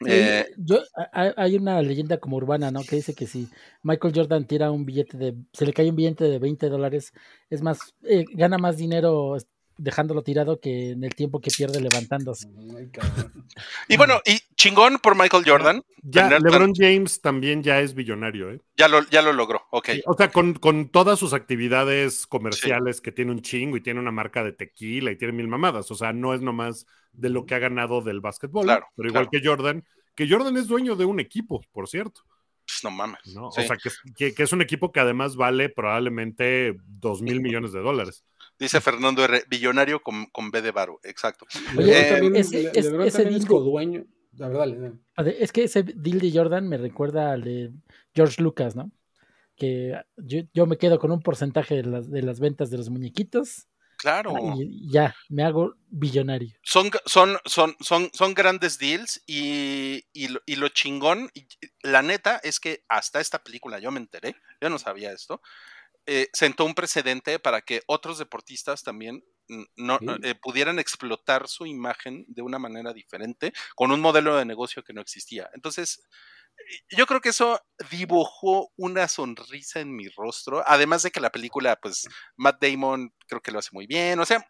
Eh, yo, hay hay una leyenda como urbana, ¿no? Que dice que si Michael Jordan tira un billete de, se le cae un billete de 20 dólares, es más, eh, gana más dinero dejándolo tirado que en el tiempo que pierde levantándose. Ay, y bueno, y chingón por Michael Jordan, Ya, LeBron James también ya es billonario, ¿eh? ya lo, ya lo logró, ok. O sea, con, con todas sus actividades comerciales que tiene un chingo y tiene una marca de tequila y tiene mil mamadas. O sea, no es nomás de lo que ha ganado del básquetbol, Claro, pero igual claro. que Jordan, que Jordan es dueño de un equipo, por cierto. Pues no mames. ¿no? Sí. O sea, que, que- que es un equipo que además vale probablemente dos mil millones de dólares. Dice Fernando R. Billonario con, con B de Varo, exacto. Oye, eh, también, ese- Le- ese- LeBron ese también es disco- codueño. La verdad, Es que ese deal de Jordan me recuerda al de George Lucas, ¿no? Que yo, yo me quedo con un porcentaje de las, de las ventas de los muñequitos Claro. y ya, me hago billonario. Son, son, son, son, son grandes deals y, y, lo, y lo chingón, y la neta es que hasta esta película yo me enteré, yo no sabía esto, eh, sentó un precedente para que otros deportistas también mm, no, Sí. eh, pudieran explotar su imagen de una manera diferente con un modelo de negocio que no existía. Entonces, yo creo que eso dibujó una sonrisa en mi rostro, además de que la película, pues Matt Damon creo que lo hace muy bien, o sea,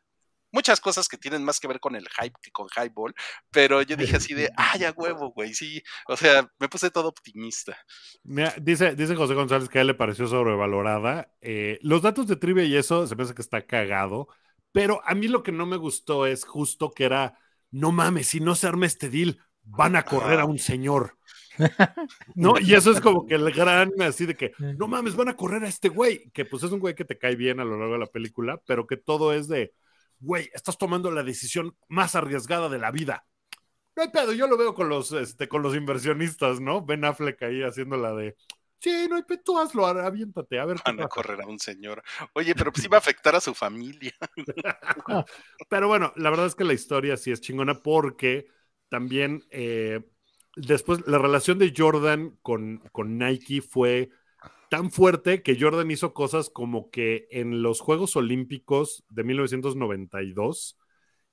muchas cosas que tienen más que ver con el hype que con Highball, pero yo dije así de, ay, a huevo, güey, sí, o sea, me puse todo optimista. Mira, dice, dice José González que a él le pareció sobrevalorada. Eh, los datos de trivia y eso se hace que está cagado, pero a mí lo que no me gustó es justo que era, no mames, si no se arma este deal, van a correr a un señor. ¿No? Y eso es como que el gran, así de que, no mames, van a correr a este güey, que pues es un güey que te cae bien a lo largo de la película, pero que todo es de, güey, estás tomando la decisión más arriesgada de la vida. No hay pedo, yo lo veo con los, este, con los inversionistas, ¿no? Ben Affleck ahí haciendo la de, sí, no hay pedo, tú hazlo, aviéntate, a ver Van a pasa". correr a un señor. Oye, pero pues iba a afectar a su familia. Pero bueno, la verdad es que la historia sí es chingona porque también eh, después la relación de Jordan con, con Nike fue tan fuerte que Jordan hizo cosas como que en los Juegos Olímpicos de 1992,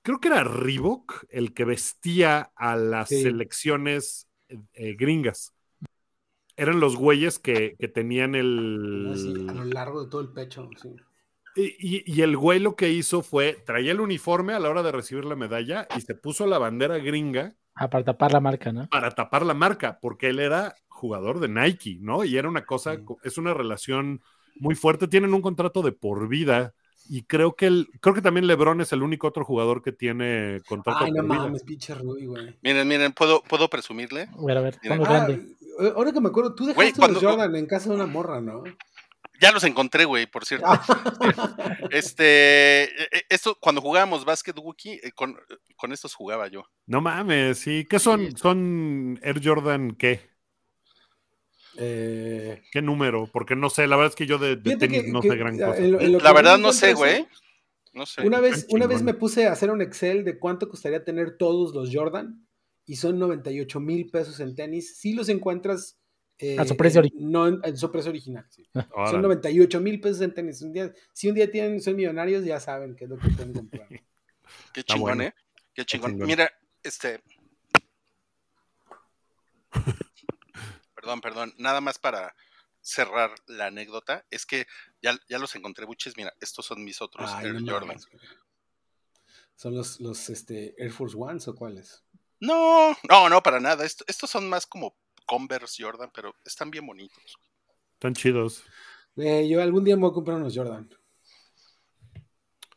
creo que era Reebok el que vestía a las Sí. selecciones eh, gringas. Eran los güeyes que, que tenían Así, el... a lo largo de todo el pecho, sí. Y, y- y el güey lo que hizo fue, traía el uniforme a la hora de recibir la medalla y se puso la bandera gringa Ah, para tapar la marca, ¿no? para tapar la marca, porque él era jugador de Nike, ¿no? Y era una cosa, Sí. es una relación muy fuerte, tienen un contrato de por vida y creo que el, creo que también LeBron es el único otro jugador que tiene contrato Ay, no mames, pinche Rui, güey. Miren, miren, ¿puedo, puedo presumirle? A ver, a ver, Ah, grande. ahora que me acuerdo, tú Güey, dejaste cuando- los Jordan en casa de una morra, ¿no? Ya los encontré, güey, por cierto. Ah. Este, eh, eh, esto, cuando jugábamos básquet Wookie, eh, con, con estos jugaba yo. No mames, sí, ¿qué son? ¿Son Air Jordan qué? Eh, ¿Qué número? Porque no sé, la verdad es que yo de, tenis que- no que, sé gran ah, cosa. en lo- en lo La verdad no sé, güey. No sé. Una vez, una vez me puse a hacer un Excel de cuánto costaría tener todos los Jordan y son 98 mil pesos en tenis. Si los encuentras eh, A su precio en- ori- no su precio original. sí. Órale. Son 98 mil pesos en tenis. Un día, si un día tienen, son millonarios, ya saben qué es lo que pueden comprar. Qué chingón, bueno. ¿eh? Qué chingón. chingón. Mira, este. Perdón, perdón. Nada más para cerrar la anécdota. Es que ya, ya los encontré, buches. Mira, estos son mis otros Ay, Air no Jordan. mames, güey. ¿Son los, los este, Air Force Ones o cuáles? No, no, no, para nada. Esto- estos son más como Converse Jordan, pero están bien bonitos. Están chidos. Eh, yo algún día me voy a comprar unos Jordan.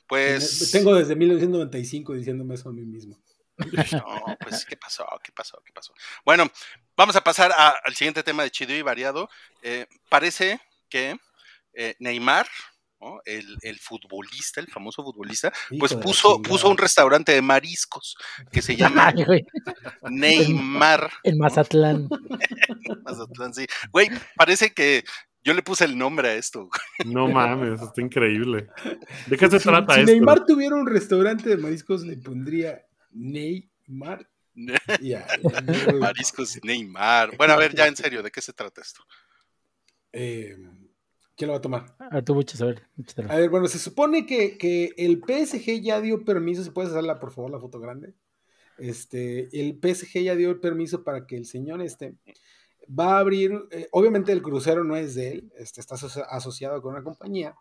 Pues. Tengo desde 1995 diciéndome eso a mí mismo. No, pues, ¿qué pasó? ¿Qué pasó? ¿Qué pasó? Bueno, vamos a pasar a- al siguiente tema de chido y variado. Eh, parece que eh, Neymar, ¿no? el, el futbolista, el famoso futbolista, pues puso, un restaurante de mariscos que se llama Neymar. en Mazatlán. Mazatlán, sí. Güey, parece que yo le puse el nombre a esto. No mames, está increíble. ¿De qué se Si- trata si esto? Neymar tuviera un restaurante de mariscos, le pondría Neymar. Ya. Mariscos Neymar. Bueno, a ver, ya en serio, ¿de qué se trata esto? Eh, ¿Quién lo va a tomar? A tu buches, a ver. échatelo. A ver, bueno, se supone que, que el PSG ya dio permiso, si puedes hacerla por favor la foto grande. Este, el PSG ya dio el permiso para que el señor este va a abrir, eh, obviamente el crucero no es de él, este, está aso- asociado con una compañía,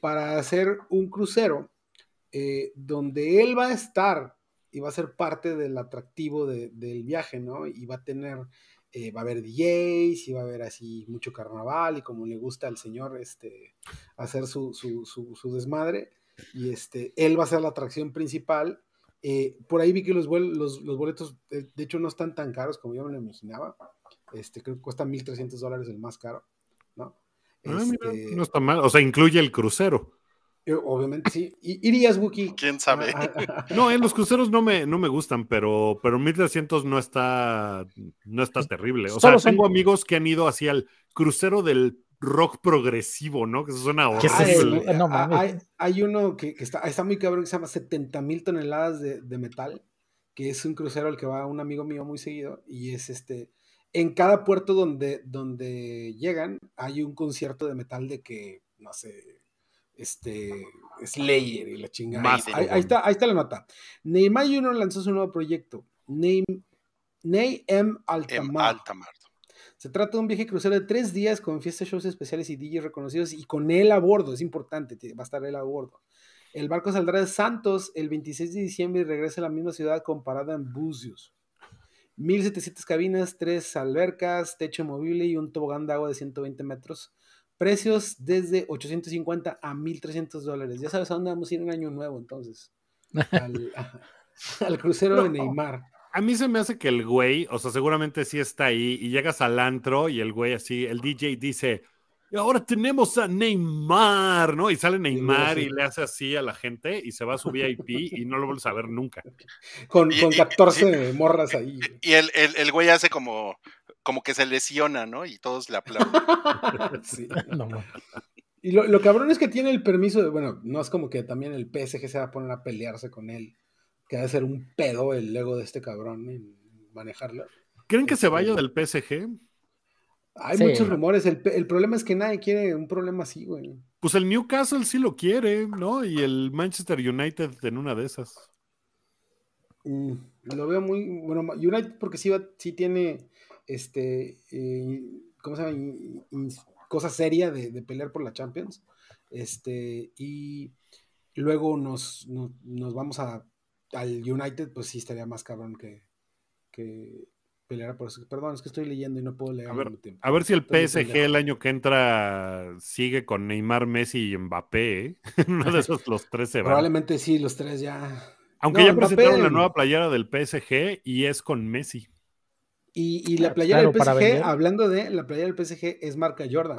para hacer un crucero eh, donde él va a estar y va a ser parte del atractivo de- del viaje, ¿no? Y va a tener, eh, va a haber DJs y va a haber así mucho carnaval y como le gusta al señor, este, hacer su, su, su- su desmadre y este, él va a ser la atracción principal. Eh, por ahí vi que los, vuel- los, los boletos, de, de hecho, no están tan caros como yo me lo imaginaba. Este, creo que cuesta 1.300 dólares el más caro, ¿no? Ah, mira, Este, no está mal. O sea, incluye el crucero. Eh, Obviamente sí. Irías, Wookie. ¿Quién sabe? Ah, ah, ah. No, en los cruceros no me, no me gustan, pero, pero 1300 no está, no está terrible. O sea, Solo son- tengo amigos que han ido hacia el crucero del rock progresivo, ¿no? Que eso suena horrible. No hay, hay uno que, que está, está muy cabrón que se llama 70 mil toneladas de, de metal, que es un crucero al que va un amigo mío muy seguido, y es este, en cada puerto donde, donde llegan hay un concierto de metal de que, no sé, este, Slayer y la chingada. Ahí, ahí está, ahí está la nota. Neymar Jr. lanzó su nuevo proyecto, Ney, Ney M. Em, Altamar. Altamar. Se trata de un viaje crucero de tres días con fiestas, shows especiales y DJs reconocidos y con él a bordo, es importante, te- va a estar él a bordo. El barco saldrá de Santos el 26 de diciembre y regresa a la misma ciudad con parada en Buzios. 1700 cabinas, tres albercas, techo movible y un tobogán de agua de 120 metros. Precios desde 850 a 1300 dólares. Ya sabes a dónde vamos a ir en Año Nuevo entonces. Al, al crucero de Neymar. A mí se me hace que el güey, o sea, seguramente sí está ahí y llegas al antro y el güey así, el DJ dice, "Y ahora tenemos a Neymar, ¿no? Y sale Neymar sí. y le hace así a la gente y se va a su VIP y no lo vuelves a ver nunca. Con, Y- con y- 14 morras ahí. Y el, el, el güey hace como, como que se lesiona, ¿no? Y todos le aplauden. Sí. No. Y lo, lo cabrón es que tiene el permiso de, bueno, no es como que también el PSG se va a poner a pelearse con él, que va a ser un pedo el ego de este cabrón en manejarlo. ¿Creen que se vaya del PSG? Hay Sí. muchos rumores, el, el problema es que nadie quiere un problema así, güey. Pues el Newcastle sí lo quiere, ¿no? Y el Manchester United en una de esas. Mm, lo veo muy, bueno, United porque sí, va, sí tiene, este, eh, ¿cómo se llama? Cosa seria de, de pelear por la Champions. Este, y luego nos, nos, nos vamos a, al United, pues sí estaría más cabrón que, que pelear por eso. Perdón, es que estoy leyendo y no puedo leer A ver, tiempo. A ver si el PSG el año que entra sigue con Neymar, Messi y Mbappé. ¿eh? Uno de esos los tres se van. Probablemente sí, los tres ya. Aunque No, ya Mbappé- presentaron la nueva playera del PSG y es con Messi. Y, y la Ah, playera claro, del PSG, hablando de, la playera del PSG es marca Jordan.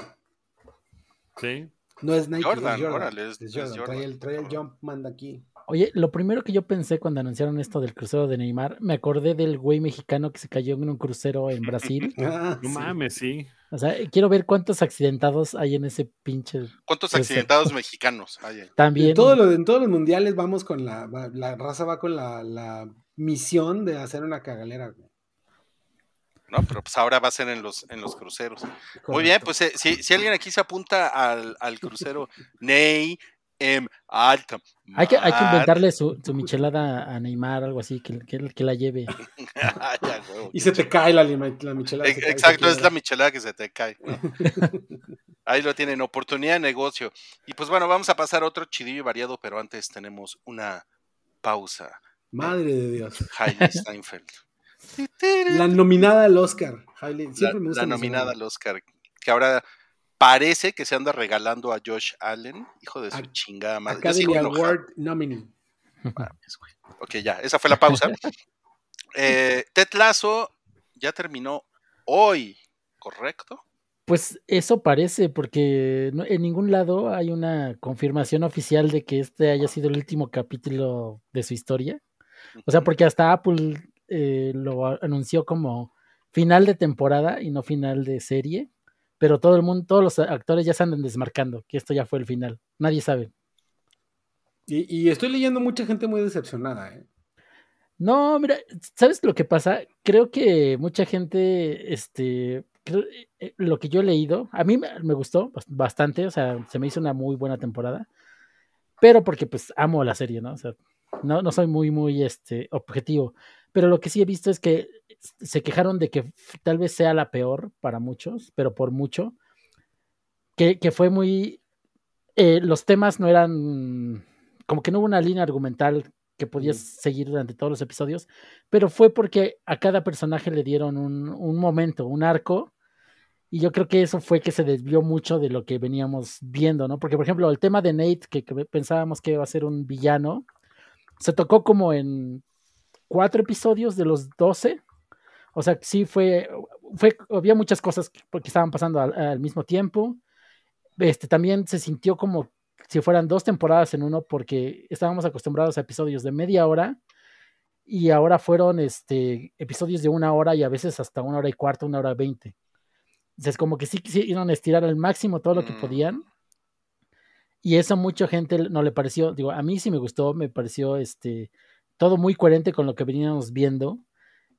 Sí. No es Nike, Jordan, es Jordan. órale, es- es es Jordan. Trae Jordan. el, trae el Jumpman de aquí. Oye, lo primero que yo pensé cuando anunciaron esto del crucero de Neymar, me acordé del güey mexicano que se cayó en un crucero en Brasil. Ah, No sí. mames, sí. O sea, quiero ver cuántos accidentados hay en ese pinche. ¿Cuántos accidentados mexicanos hay ahí? También. En, todo lo- en todos los mundiales vamos con la, la raza va con la, la misión de hacer una cagalera. güey. ¿No? Pero pues ahora va a ser en los, en los cruceros. Muy bien, pues eh, si, si alguien aquí se apunta al, al crucero Ney M. Alta. Hay que, hay que inventarle su, su michelada a Neymar, algo así, que, que, que la lleve. Y se te cae la, la michelada. Exacto, es la michelada que se te cae. ¿no? Ahí lo tienen, oportunidad de negocio. Y pues bueno, vamos a pasar a otro chidillo y variado, pero antes tenemos una pausa. Madre de Dios. Hailey Steinfeld. La nominada al Oscar. Hailey, La, siempre me gusta la nominada al Oscar, que ahora parece que se anda regalando a Josh Allen, hijo de su Ac- chingada madre. Academy. Award nominee. Mames, güey. Ok, ya, esa fue la pausa. Eh, Ted Lasso ya terminó hoy, ¿correcto? Pues eso parece, porque en ningún lado hay una confirmación oficial de que este haya sido el último capítulo de su historia. O sea, porque hasta Apple eh, lo anunció como final de temporada y no final de serie. Pero todo el mundo, todos los actores ya se andan desmarcando que esto ya fue el final. Nadie sabe. Y, y estoy leyendo mucha gente muy decepcionada. ¿eh? No, mira, ¿sabes lo que pasa? Creo que mucha gente, este, creo- eh, lo que yo he leído, a mí me me gustó bas- bastante, o sea, se me hizo una muy buena temporada, pero porque pues amo la serie, ¿no? O sea, no, no soy muy, muy, este, objetivo, pero lo que sí he visto es que se quejaron de que tal vez sea la peor para muchos, pero por mucho, que, que fue muy, eh, los temas no eran, como que no hubo una línea argumental que podías seguir durante todos los episodios, pero fue porque a cada personaje le dieron un, un momento, un arco, y yo creo que eso fue que se desvió mucho de lo que veníamos viendo, ¿no? Porque, por ejemplo, el tema de Nate, que, que pensábamos que iba a ser un villano, se tocó como en cuatro episodios de los doce. O sea, sí fue, fue había muchas cosas que, que estaban pasando al, al mismo tiempo. Este, también se sintió como si fueran dos temporadas en uno, porque estábamos acostumbrados a episodios de media hora y ahora fueron este, episodios de una hora y a veces hasta una hora y cuarto, una hora veinte. Entonces, como que sí quisieron estirar al máximo todo lo que Mm. podían. Y eso a mucha gente no le pareció, digo, a mí sí me gustó, me pareció este, todo muy coherente con lo que veníamos viendo.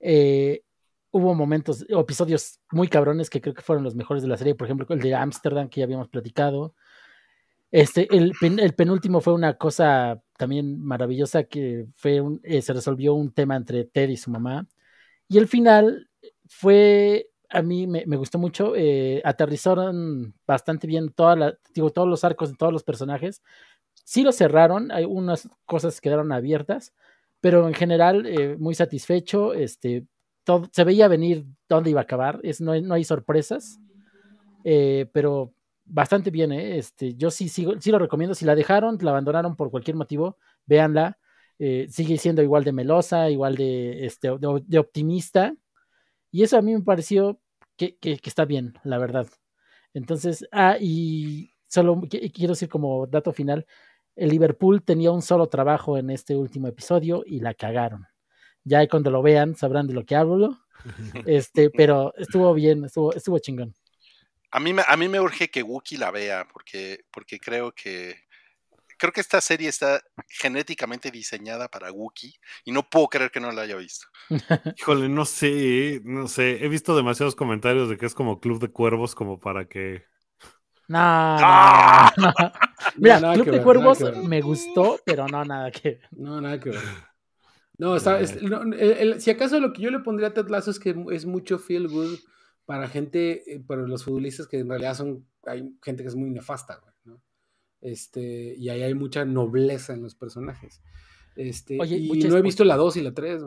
Eh, hubo momentos, episodios muy cabrones que creo que fueron los mejores de la serie, por ejemplo, el de Amsterdam que ya habíamos platicado. Este, el, pen- el penúltimo fue una cosa también maravillosa que fue eh, se resolvió un tema entre Ted y su mamá. Y el final fue, a mí me, gustó mucho, eh, aterrizaron bastante bien toda digo, todos los arcos de todos los personajes. Sí lo cerraron, hay unas cosas que quedaron abiertas, pero en general eh, muy satisfecho, este, todo, se veía venir dónde iba a acabar, es, no, no hay sorpresas, eh, pero bastante bien, ¿eh? este, yo sí, sigo, sí lo recomiendo, si la dejaron, la abandonaron por cualquier motivo, véanla, eh, sigue siendo igual de melosa, igual de, este, de, de optimista, y eso a mí me pareció que, que, que está bien, la verdad. Entonces, ah, y solo qu- quiero decir como dato final, el Liverpool tenía un solo trabajo en este último episodio y la cagaron. Ya cuando lo vean sabrán de lo que hablo. Este, pero estuvo bien, estuvo, estuvo chingón. A mí, me, a mí me urge que Wookiee la vea, porque, porque creo que creo que esta serie está genéticamente diseñada para Wookiee y no puedo creer que no la haya visto. Híjole, no sé, no sé. He visto demasiados comentarios de que es como Club de Cuervos, como para que. No, ¡Ah! no, no. Mira, nada Club de ver, Cuervos me gustó, pero no, nada que ver. No, nada que ver. No, está, es- no, el- el- si acaso lo que yo le pondría a Ted Lasso es que es mucho feel good para gente, eh, para los futbolistas que en realidad son, hay gente que es muy nefasta, güey, ¿no? Este, y ahí hay mucha nobleza en los personajes. Este, Oye, y no he visto la 2 y la 3. A-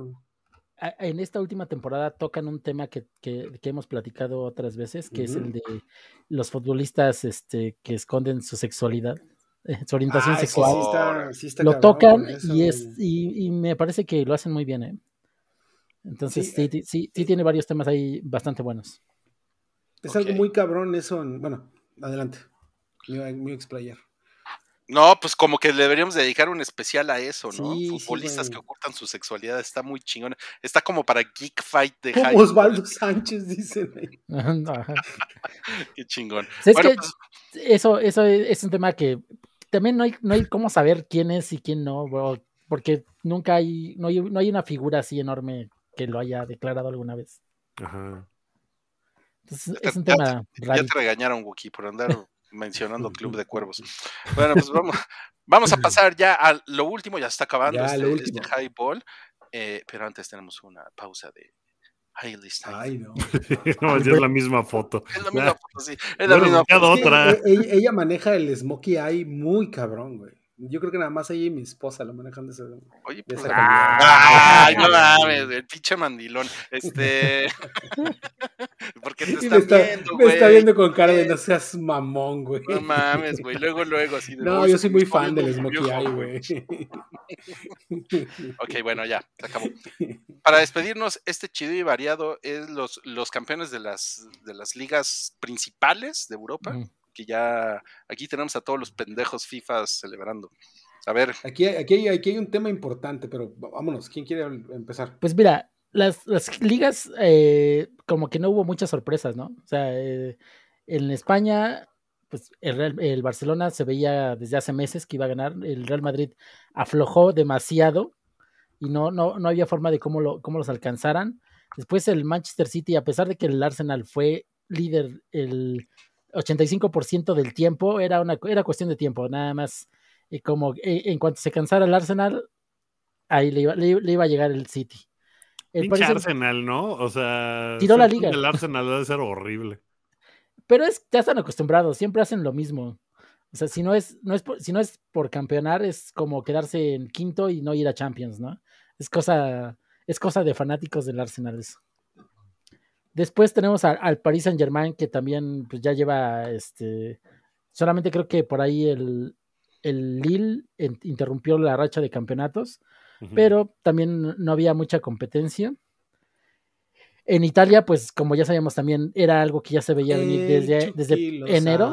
En esta última temporada tocan un tema que, que- que hemos platicado otras veces, que es el de los futbolistas este, que esconden su sexualidad, eh, su orientación Ah, sexual. sí está, sí está lo tocan y es y, y me parece que lo hacen muy bien, ¿eh? Entonces Sí, sí, eh, sí, sí, sí tiene varios temas ahí bastante buenos. Es algo muy cabrón eso. en- bueno, adelante. Explayar. No, pues como que deberíamos dedicar un especial a eso, ¿no? Sí, sí, Futbolistas que ocultan su sexualidad, está muy chingón. Está como para Geek Fight de Como. Osvaldo Sánchez, dicen. Qué chingón. Es Bueno, que pues, eso, eso es un tema que también no hay, no hay cómo saber quién es y quién no, bro, porque nunca hay no, hay, no hay una figura así enorme que lo haya declarado alguna vez. Ajá. Entonces, Ya es un te- tema ya raro. te regañaron, Wookie, por andar mencionando Club de Cuervos. Bueno, pues vamos, vamos a pasar ya a lo último, ya está acabando Ya, este, este highball, eh, pero antes tenemos una pausa de. Ay, no. No, ya es la misma foto. Es la misma foto, sí. Es la Bueno, misma foto. Es que otra. ella, ella maneja el smokey eye muy cabrón, güey. Yo creo que nada más ella y mi esposa lo manejan de ese. Oye, de pues, esa ay, no mames, el pinche mandilón. Este. ¿Por qué te Y está, me está, viendo, me güey? está viendo con cara de no seas mamón, güey. No mames, güey. Luego, luego, así de. No, "Uy, yo soy muy fan del smokey eye, güey. Ok, bueno, ya, se acabó. Para despedirnos, este chido y variado es los, los campeones de las, de las ligas principales de Europa, que ya aquí tenemos a todos los pendejos FIFA celebrando. A ver, Aquí, aquí, hay, aquí hay un tema importante, pero vámonos. ¿Quién quiere empezar? Pues mira, las, las ligas eh, como que no hubo muchas sorpresas, ¿no? O sea, eh, en España, pues el, Real- el Barcelona se veía desde hace meses que iba a ganar, el Real Madrid aflojó demasiado y no, no, no había forma de cómo, lo, cómo los alcanzaran. Después el Manchester City, a pesar de que el Arsenal fue líder el 85% del tiempo, era, una, era cuestión de tiempo, nada más. Y como eh, en cuanto se cansara el Arsenal, ahí le iba, le- le iba a llegar el City. El Pinche Paris Saint- Arsenal, ¿no? O sea. Tiró la liga. del Arsenal debe ser horrible. pero es, ya están acostumbrados, siempre hacen lo mismo. O sea, si no es, no es por, si no es por campeonar, es como quedarse en quinto y no ir a Champions, ¿no? Es cosa, es cosa de fanáticos del Arsenal eso. Después tenemos a- al Paris Saint Germain, que también pues, ya lleva este. Solamente creo que por ahí el, el Lille en- interrumpió la racha de campeonatos, Pero también no había mucha competencia. En Italia, pues como ya sabíamos también, era algo que ya se veía venir El desde, enero.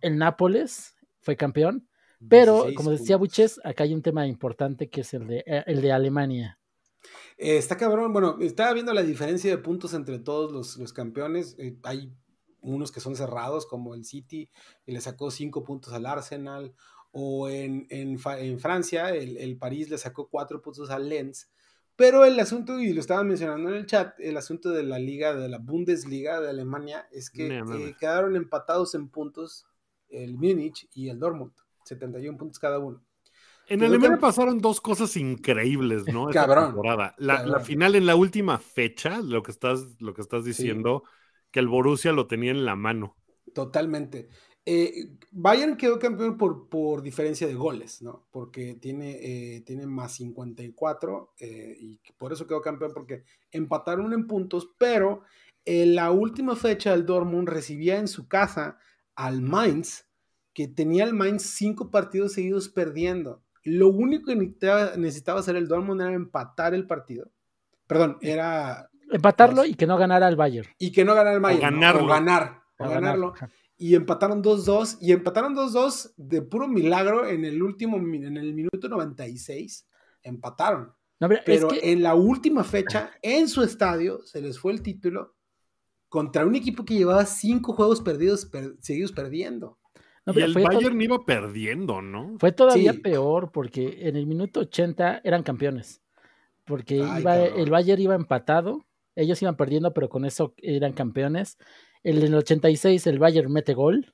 El Nápoles fue campeón, Pero, 16 como decía puntos. Buches, acá hay un tema importante que es el de, eh, el de Alemania. Eh, está cabrón. Bueno, estaba viendo la diferencia de puntos entre todos los, los campeones. Eh, hay unos que son cerrados, como el City, que le sacó cinco puntos al Arsenal. O en, en, en Francia, el, el París le sacó cuatro puntos al Lens. Pero el asunto, y lo estaban mencionando en el chat, el asunto de la liga, de la Bundesliga de Alemania, es que No, no, no. eh, quedaron empatados en puntos el Múnich y el Dortmund. 71 puntos cada uno. En Creo Alemania que- pasaron dos cosas increíbles, ¿no? Esta Cabrón. temporada. La, la final en la última fecha, lo que estás, lo que estás diciendo, que el Borussia lo tenía en la mano. Totalmente. Eh, Bayern quedó campeón por, por diferencia de goles, ¿no? Porque tiene, eh, tiene más 54 eh, y por eso quedó campeón porque empataron en puntos, pero en la última fecha el Dortmund recibía en su casa al Mainz, que tenía el Mainz cinco partidos seguidos perdiendo. Lo único que necesitaba, necesitaba hacer el Dortmund era empatar el partido. Perdón, era... Empatarlo Pues- y que no ganara el Bayern. Y que no ganara el Bayern. ganarlo. O ganar. A ganar. ganarlo y empataron 2-2 y empataron 2-2 de puro milagro en el último en el minuto 96 empataron No, es pero que- en la última fecha en su estadio se les fue el título contra un equipo que llevaba cinco juegos perdidos per- seguidos perdiendo no, y el Bayern iba perdiendo, ¿no? fue todavía Sí. peor porque en el minuto 80 eran campeones. Porque Ay, iba, cabrón. el Bayern iba empatado, ellos iban perdiendo, pero con eso eran campeones. El, en el 86 el Bayern mete gol.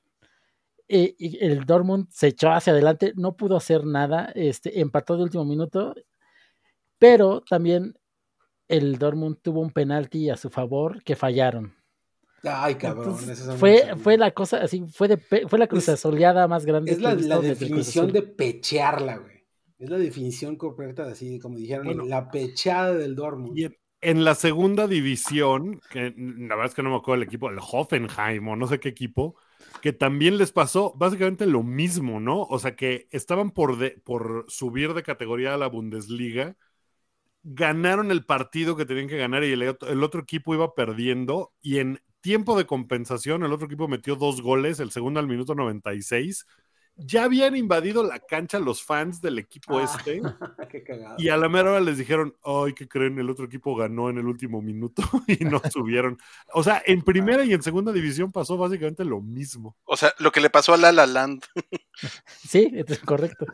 eh, y el Dortmund se echó hacia adelante, no pudo hacer nada, este, empató de último minuto, pero también el Dortmund tuvo un penalti a su favor que fallaron. ay cabrón Entonces, fue, fue la cosa así, fue, de, pe- fue la Es- cruzazoleada más grande es que la, definición de pechearla güey es la definición correcta de así como dijeron Bueno. la pechada del Dortmund Y en, la segunda división, que la verdad es que no me acuerdo el equipo, el Hoffenheim o no sé qué equipo, que también les pasó básicamente lo mismo, ¿no? O sea, que estaban por, subir de categoría a la Bundesliga, ganaron el partido que tenían que ganar y el, el otro equipo iba perdiendo y en tiempo de compensación el otro equipo metió dos goles, el segundo al minuto 96. Ya habían invadido la cancha los fans del equipo Ah. este. qué cagado Y a la mera hora les dijeron, ay, ¿qué creen? El otro equipo ganó en el último minuto y no subieron. O sea, en primera y en segunda división pasó básicamente lo mismo. O sea, lo que le pasó a La La Land. Sí, es correcto.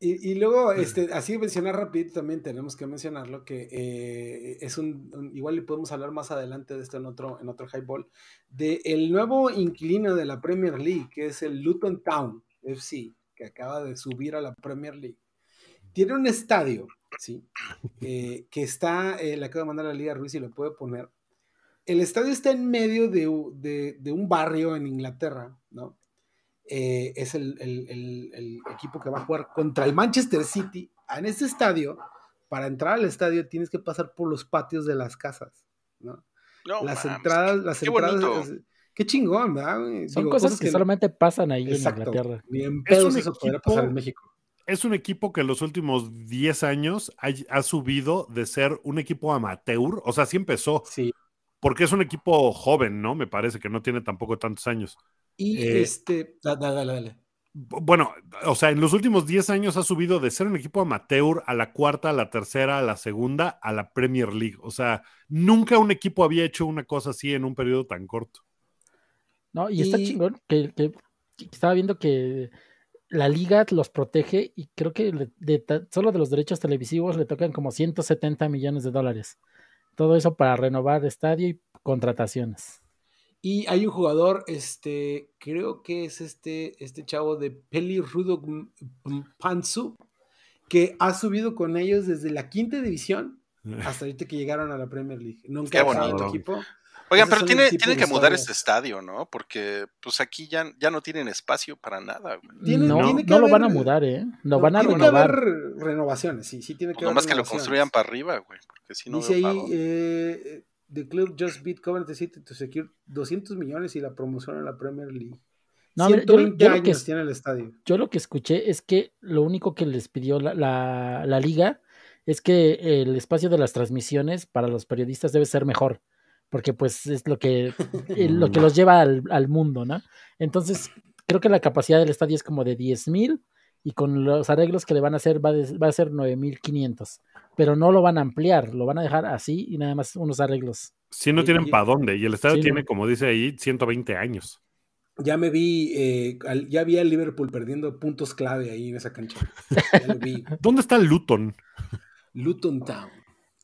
Y, y luego, este, así mencionar rapidito también tenemos que mencionarlo, que eh, es un, un- igual le podemos hablar más adelante de esto en otro, en otro highball, de el nuevo inquilino de la Premier League, que es el Luton Town FC, que acaba de subir a la Premier League. Tiene un estadio, ¿sí? Eh, que está, eh, le acabo de mandar a la Liga Ruiz y lo puede poner. El estadio está en medio de, de- de un barrio en Inglaterra, ¿no? eh, es el, el- el- el equipo que va a jugar contra el Manchester City. En este estadio, para entrar al estadio tienes que pasar por los patios de las casas, ¿no? No, las entradas, las qué entradas. bonito. Es- qué chingón, ¿verdad? güey? Son Digo, cosas, que, solamente pasan ahí Exacto, en Inglaterra. Ni en Es pedos un eso podría equipo- pasar en México. Es un equipo que en los últimos 10 años ha, ha subido de ser un equipo amateur. O sea, sí empezó, Sí. porque es un equipo joven, ¿no? Me parece que no tiene tampoco tantos años. Y Eh, este. da- da- Dale, dale. B- Bueno, o sea, en los últimos 10 años ha subido de ser un equipo amateur a la cuarta, a la tercera, a la segunda, a la Premier League. O sea, nunca un equipo había hecho una cosa así en un periodo tan corto. No, y, está chingón que, que- que estaba viendo que la liga los protege y creo que de solo de los derechos televisivos le tocan como 170 millones de dólares. Todo eso para renovar estadio y contrataciones. Y hay un jugador, este, creo que es este, este chavo de Peli Rudo Pansu, que ha subido con ellos desde la quinta división hasta ahorita que llegaron a la Premier League. Nunca ha bonito. tu equipo. Oigan, Esos pero tiene, tiene de que mudar este estadio, ¿no? Porque pues aquí ya, ya no tienen espacio para nada, güey. Tiene- no, tiene que no lo van a haber- mudar, ¿eh? Lo No, van a tiene renovar. que haber renovaciones, sí, sí tiene que Pues haber nomás que lo construyan para arriba, güey. Porque si no Dice ahí, eh, The club just beat Coventry City to secure 200 millones y la promoción en la Premier League. No, mira, yo- 120 yo lo que tiene el estadio. Yo lo que escuché es que lo único que les pidió la, la- la liga es que el espacio de las transmisiones para los periodistas debe ser mejor, porque pues es lo que, eh, lo que los lleva al, al mundo, ¿no? Entonces, creo que la capacidad del estadio es como de 10 mil y con los arreglos que le van a hacer va, de- va a ser 9500. Pero no lo van a ampliar, lo van a dejar así y nada más unos arreglos. Sí, no tienen para dónde. Y el estadio Sí, tiene, no. como dice ahí, 120 años. Ya me vi, eh, al- ya vi al Liverpool perdiendo puntos clave ahí en esa cancha. Ya lo vi. ¿Dónde está Luton? Luton Town.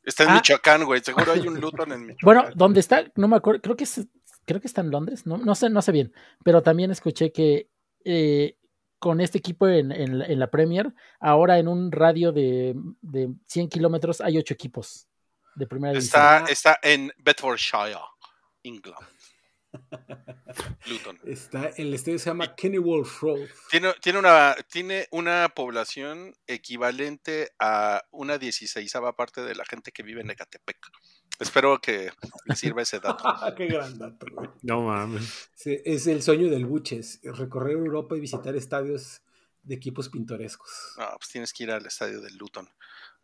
Está en Ah. Michoacán, güey. Seguro hay un Luton en Michoacán. Bueno, ¿dónde está? No me acuerdo, creo que es, creo que está en Londres, no, no sé, no sé bien, pero también escuché que eh, con este equipo en, en la- en la Premier, ahora en un radio de, de 100 kilómetros hay ocho equipos de primera división. Está, está en Bedfordshire, England. Luton. Está, el estadio se llama Kenilworth Road. Tiene, tiene, una, tiene una población equivalente a una dieciséisava parte de la gente que vive en Ecatepec. Espero que les sirva ese dato. Qué gran dato, güey. No mames. Sí, Es el sueño del Buches, recorrer Europa y visitar estadios de equipos pintorescos. No, pues tienes que ir al estadio del Luton.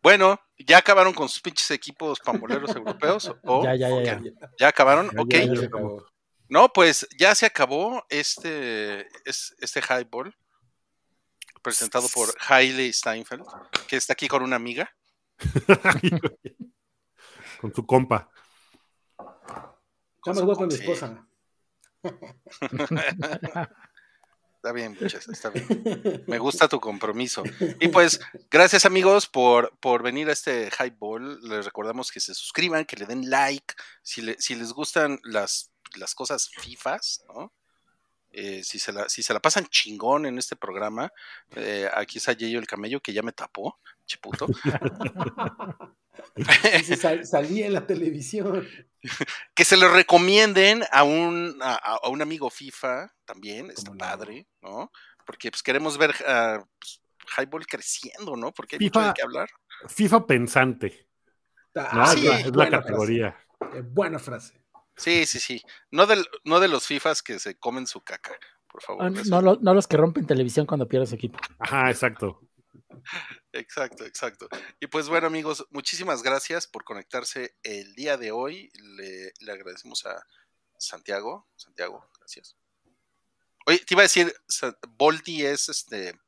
Bueno, ¿ya acabaron con sus pinches equipos pamboleros europeos? ¿O Ya, ya, ya, o ya. acabaron? Ya, ok. Ya, Ya ya. No, pues ya se acabó este, es- este highball presentado por Hailey Steinfeld, que está aquí con una amiga. Con su compa. Está más guapa mi Sí. esposa. Está bien, muchachos, está bien. Me gusta tu compromiso. Y pues, gracias amigos por, por venir a este highball. Les recordamos que se suscriban, que le den like. Si, le- si les gustan las, las cosas FIFAs, ¿no? Eh, si, se la, si se la pasan chingón en este programa, eh, aquí está Yeyo el camello que ya me tapó, chiputo. Dice, "Sal- salí en la televisión. que se lo recomienden a un, a, a- a un amigo FIFA también, está padre, ¿no? Porque pues queremos ver ah, pues, Highball creciendo, ¿no? Porque hay mucho FIFA. de qué hablar. FIFA pensante. Ah, ¿no? sí, es la, es la buena categoría. frase, buena frase. Sí, sí, sí. No, del, no de los FIFAs que se comen su caca, por favor. Ah, No, lo- no los que rompen televisión cuando pierde su equipo. Ajá, exacto. Exacto, exacto. Y pues bueno, amigos, muchísimas gracias por conectarse el día de hoy. Le, le agradecemos a Santiago. Santiago, gracias. Oye, te iba a decir, Boldi es este,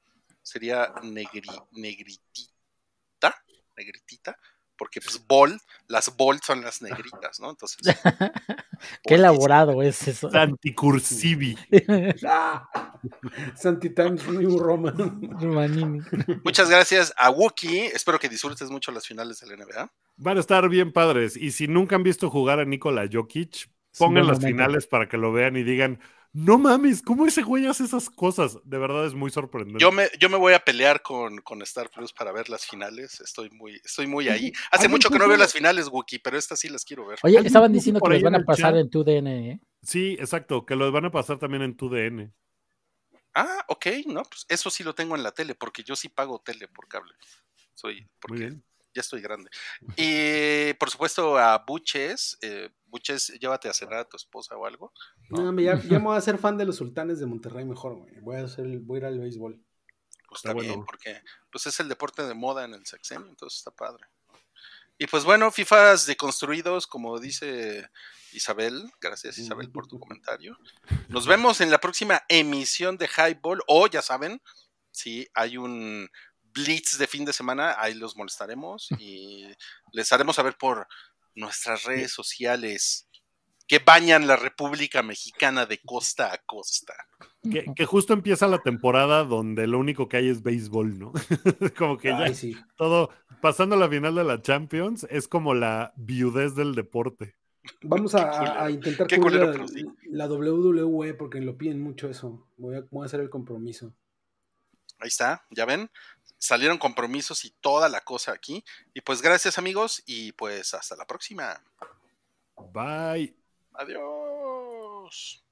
sería negri, negritita, negritita, porque pues Bol, las Bol son las negritas, ¿no? Entonces. Qué elaborado es eso. Anticursivi. Santi Times New Roman. Romanini. Muchas gracias a Wookie. Espero que disfrutes mucho las finales del NBA. Van a estar bien padres. Y si nunca han visto jugar a Nikola Jokic, pongan las finales para que lo vean y digan, no mames, ¿cómo ese güey hace esas cosas? De verdad es muy sorprendente. Yo me, yo me voy a pelear con, con Star Plus para ver las finales. Estoy muy, estoy muy ahí. Hace ¿alguien mucho que no veo las finales, Wookie, pero estas sí las quiero ver. Oye, ¿Alguien estaban diciendo que los van a pasar chat? en tu DN, ¿eh? Sí, exacto, que los van a pasar también en tu DN. Ah, ok, no, pues eso sí lo tengo en la tele, porque yo sí pago tele por cable. Soy, Muy bien. Ya estoy grande. Y por supuesto a Buches, eh, Buches, llévate a cenar a tu esposa o algo. No, hombre, ya, ya me voy a ser fan de los sultanes de Monterrey mejor, güey. Voy a, hacer, el- voy a ir al béisbol. Pues Está está bien, bueno. porque pues es el deporte de moda en el sexenio, entonces está padre. Y pues bueno, FIFAs deconstruidos, como dice Isabel, gracias Isabel por tu comentario. Nos vemos en la próxima emisión de Highball, o ya saben, si hay un blitz de fin de semana, ahí los molestaremos y les haremos saber por nuestras redes sociales que bañan la República Mexicana de costa a costa. Que, que justo empieza la temporada donde lo único que hay es béisbol, ¿no? como que ya sí. todo, pasando la final de la Champions, es como la viudez del deporte. Vamos a, intentar cubrir culero, la, pero sí. la WWE porque lo piden mucho eso. Voy a, voy a hacer el compromiso. Ahí está, ya ven, salieron compromisos y toda la cosa aquí. Y pues gracias amigos y pues hasta la próxima. Bye. Adiós.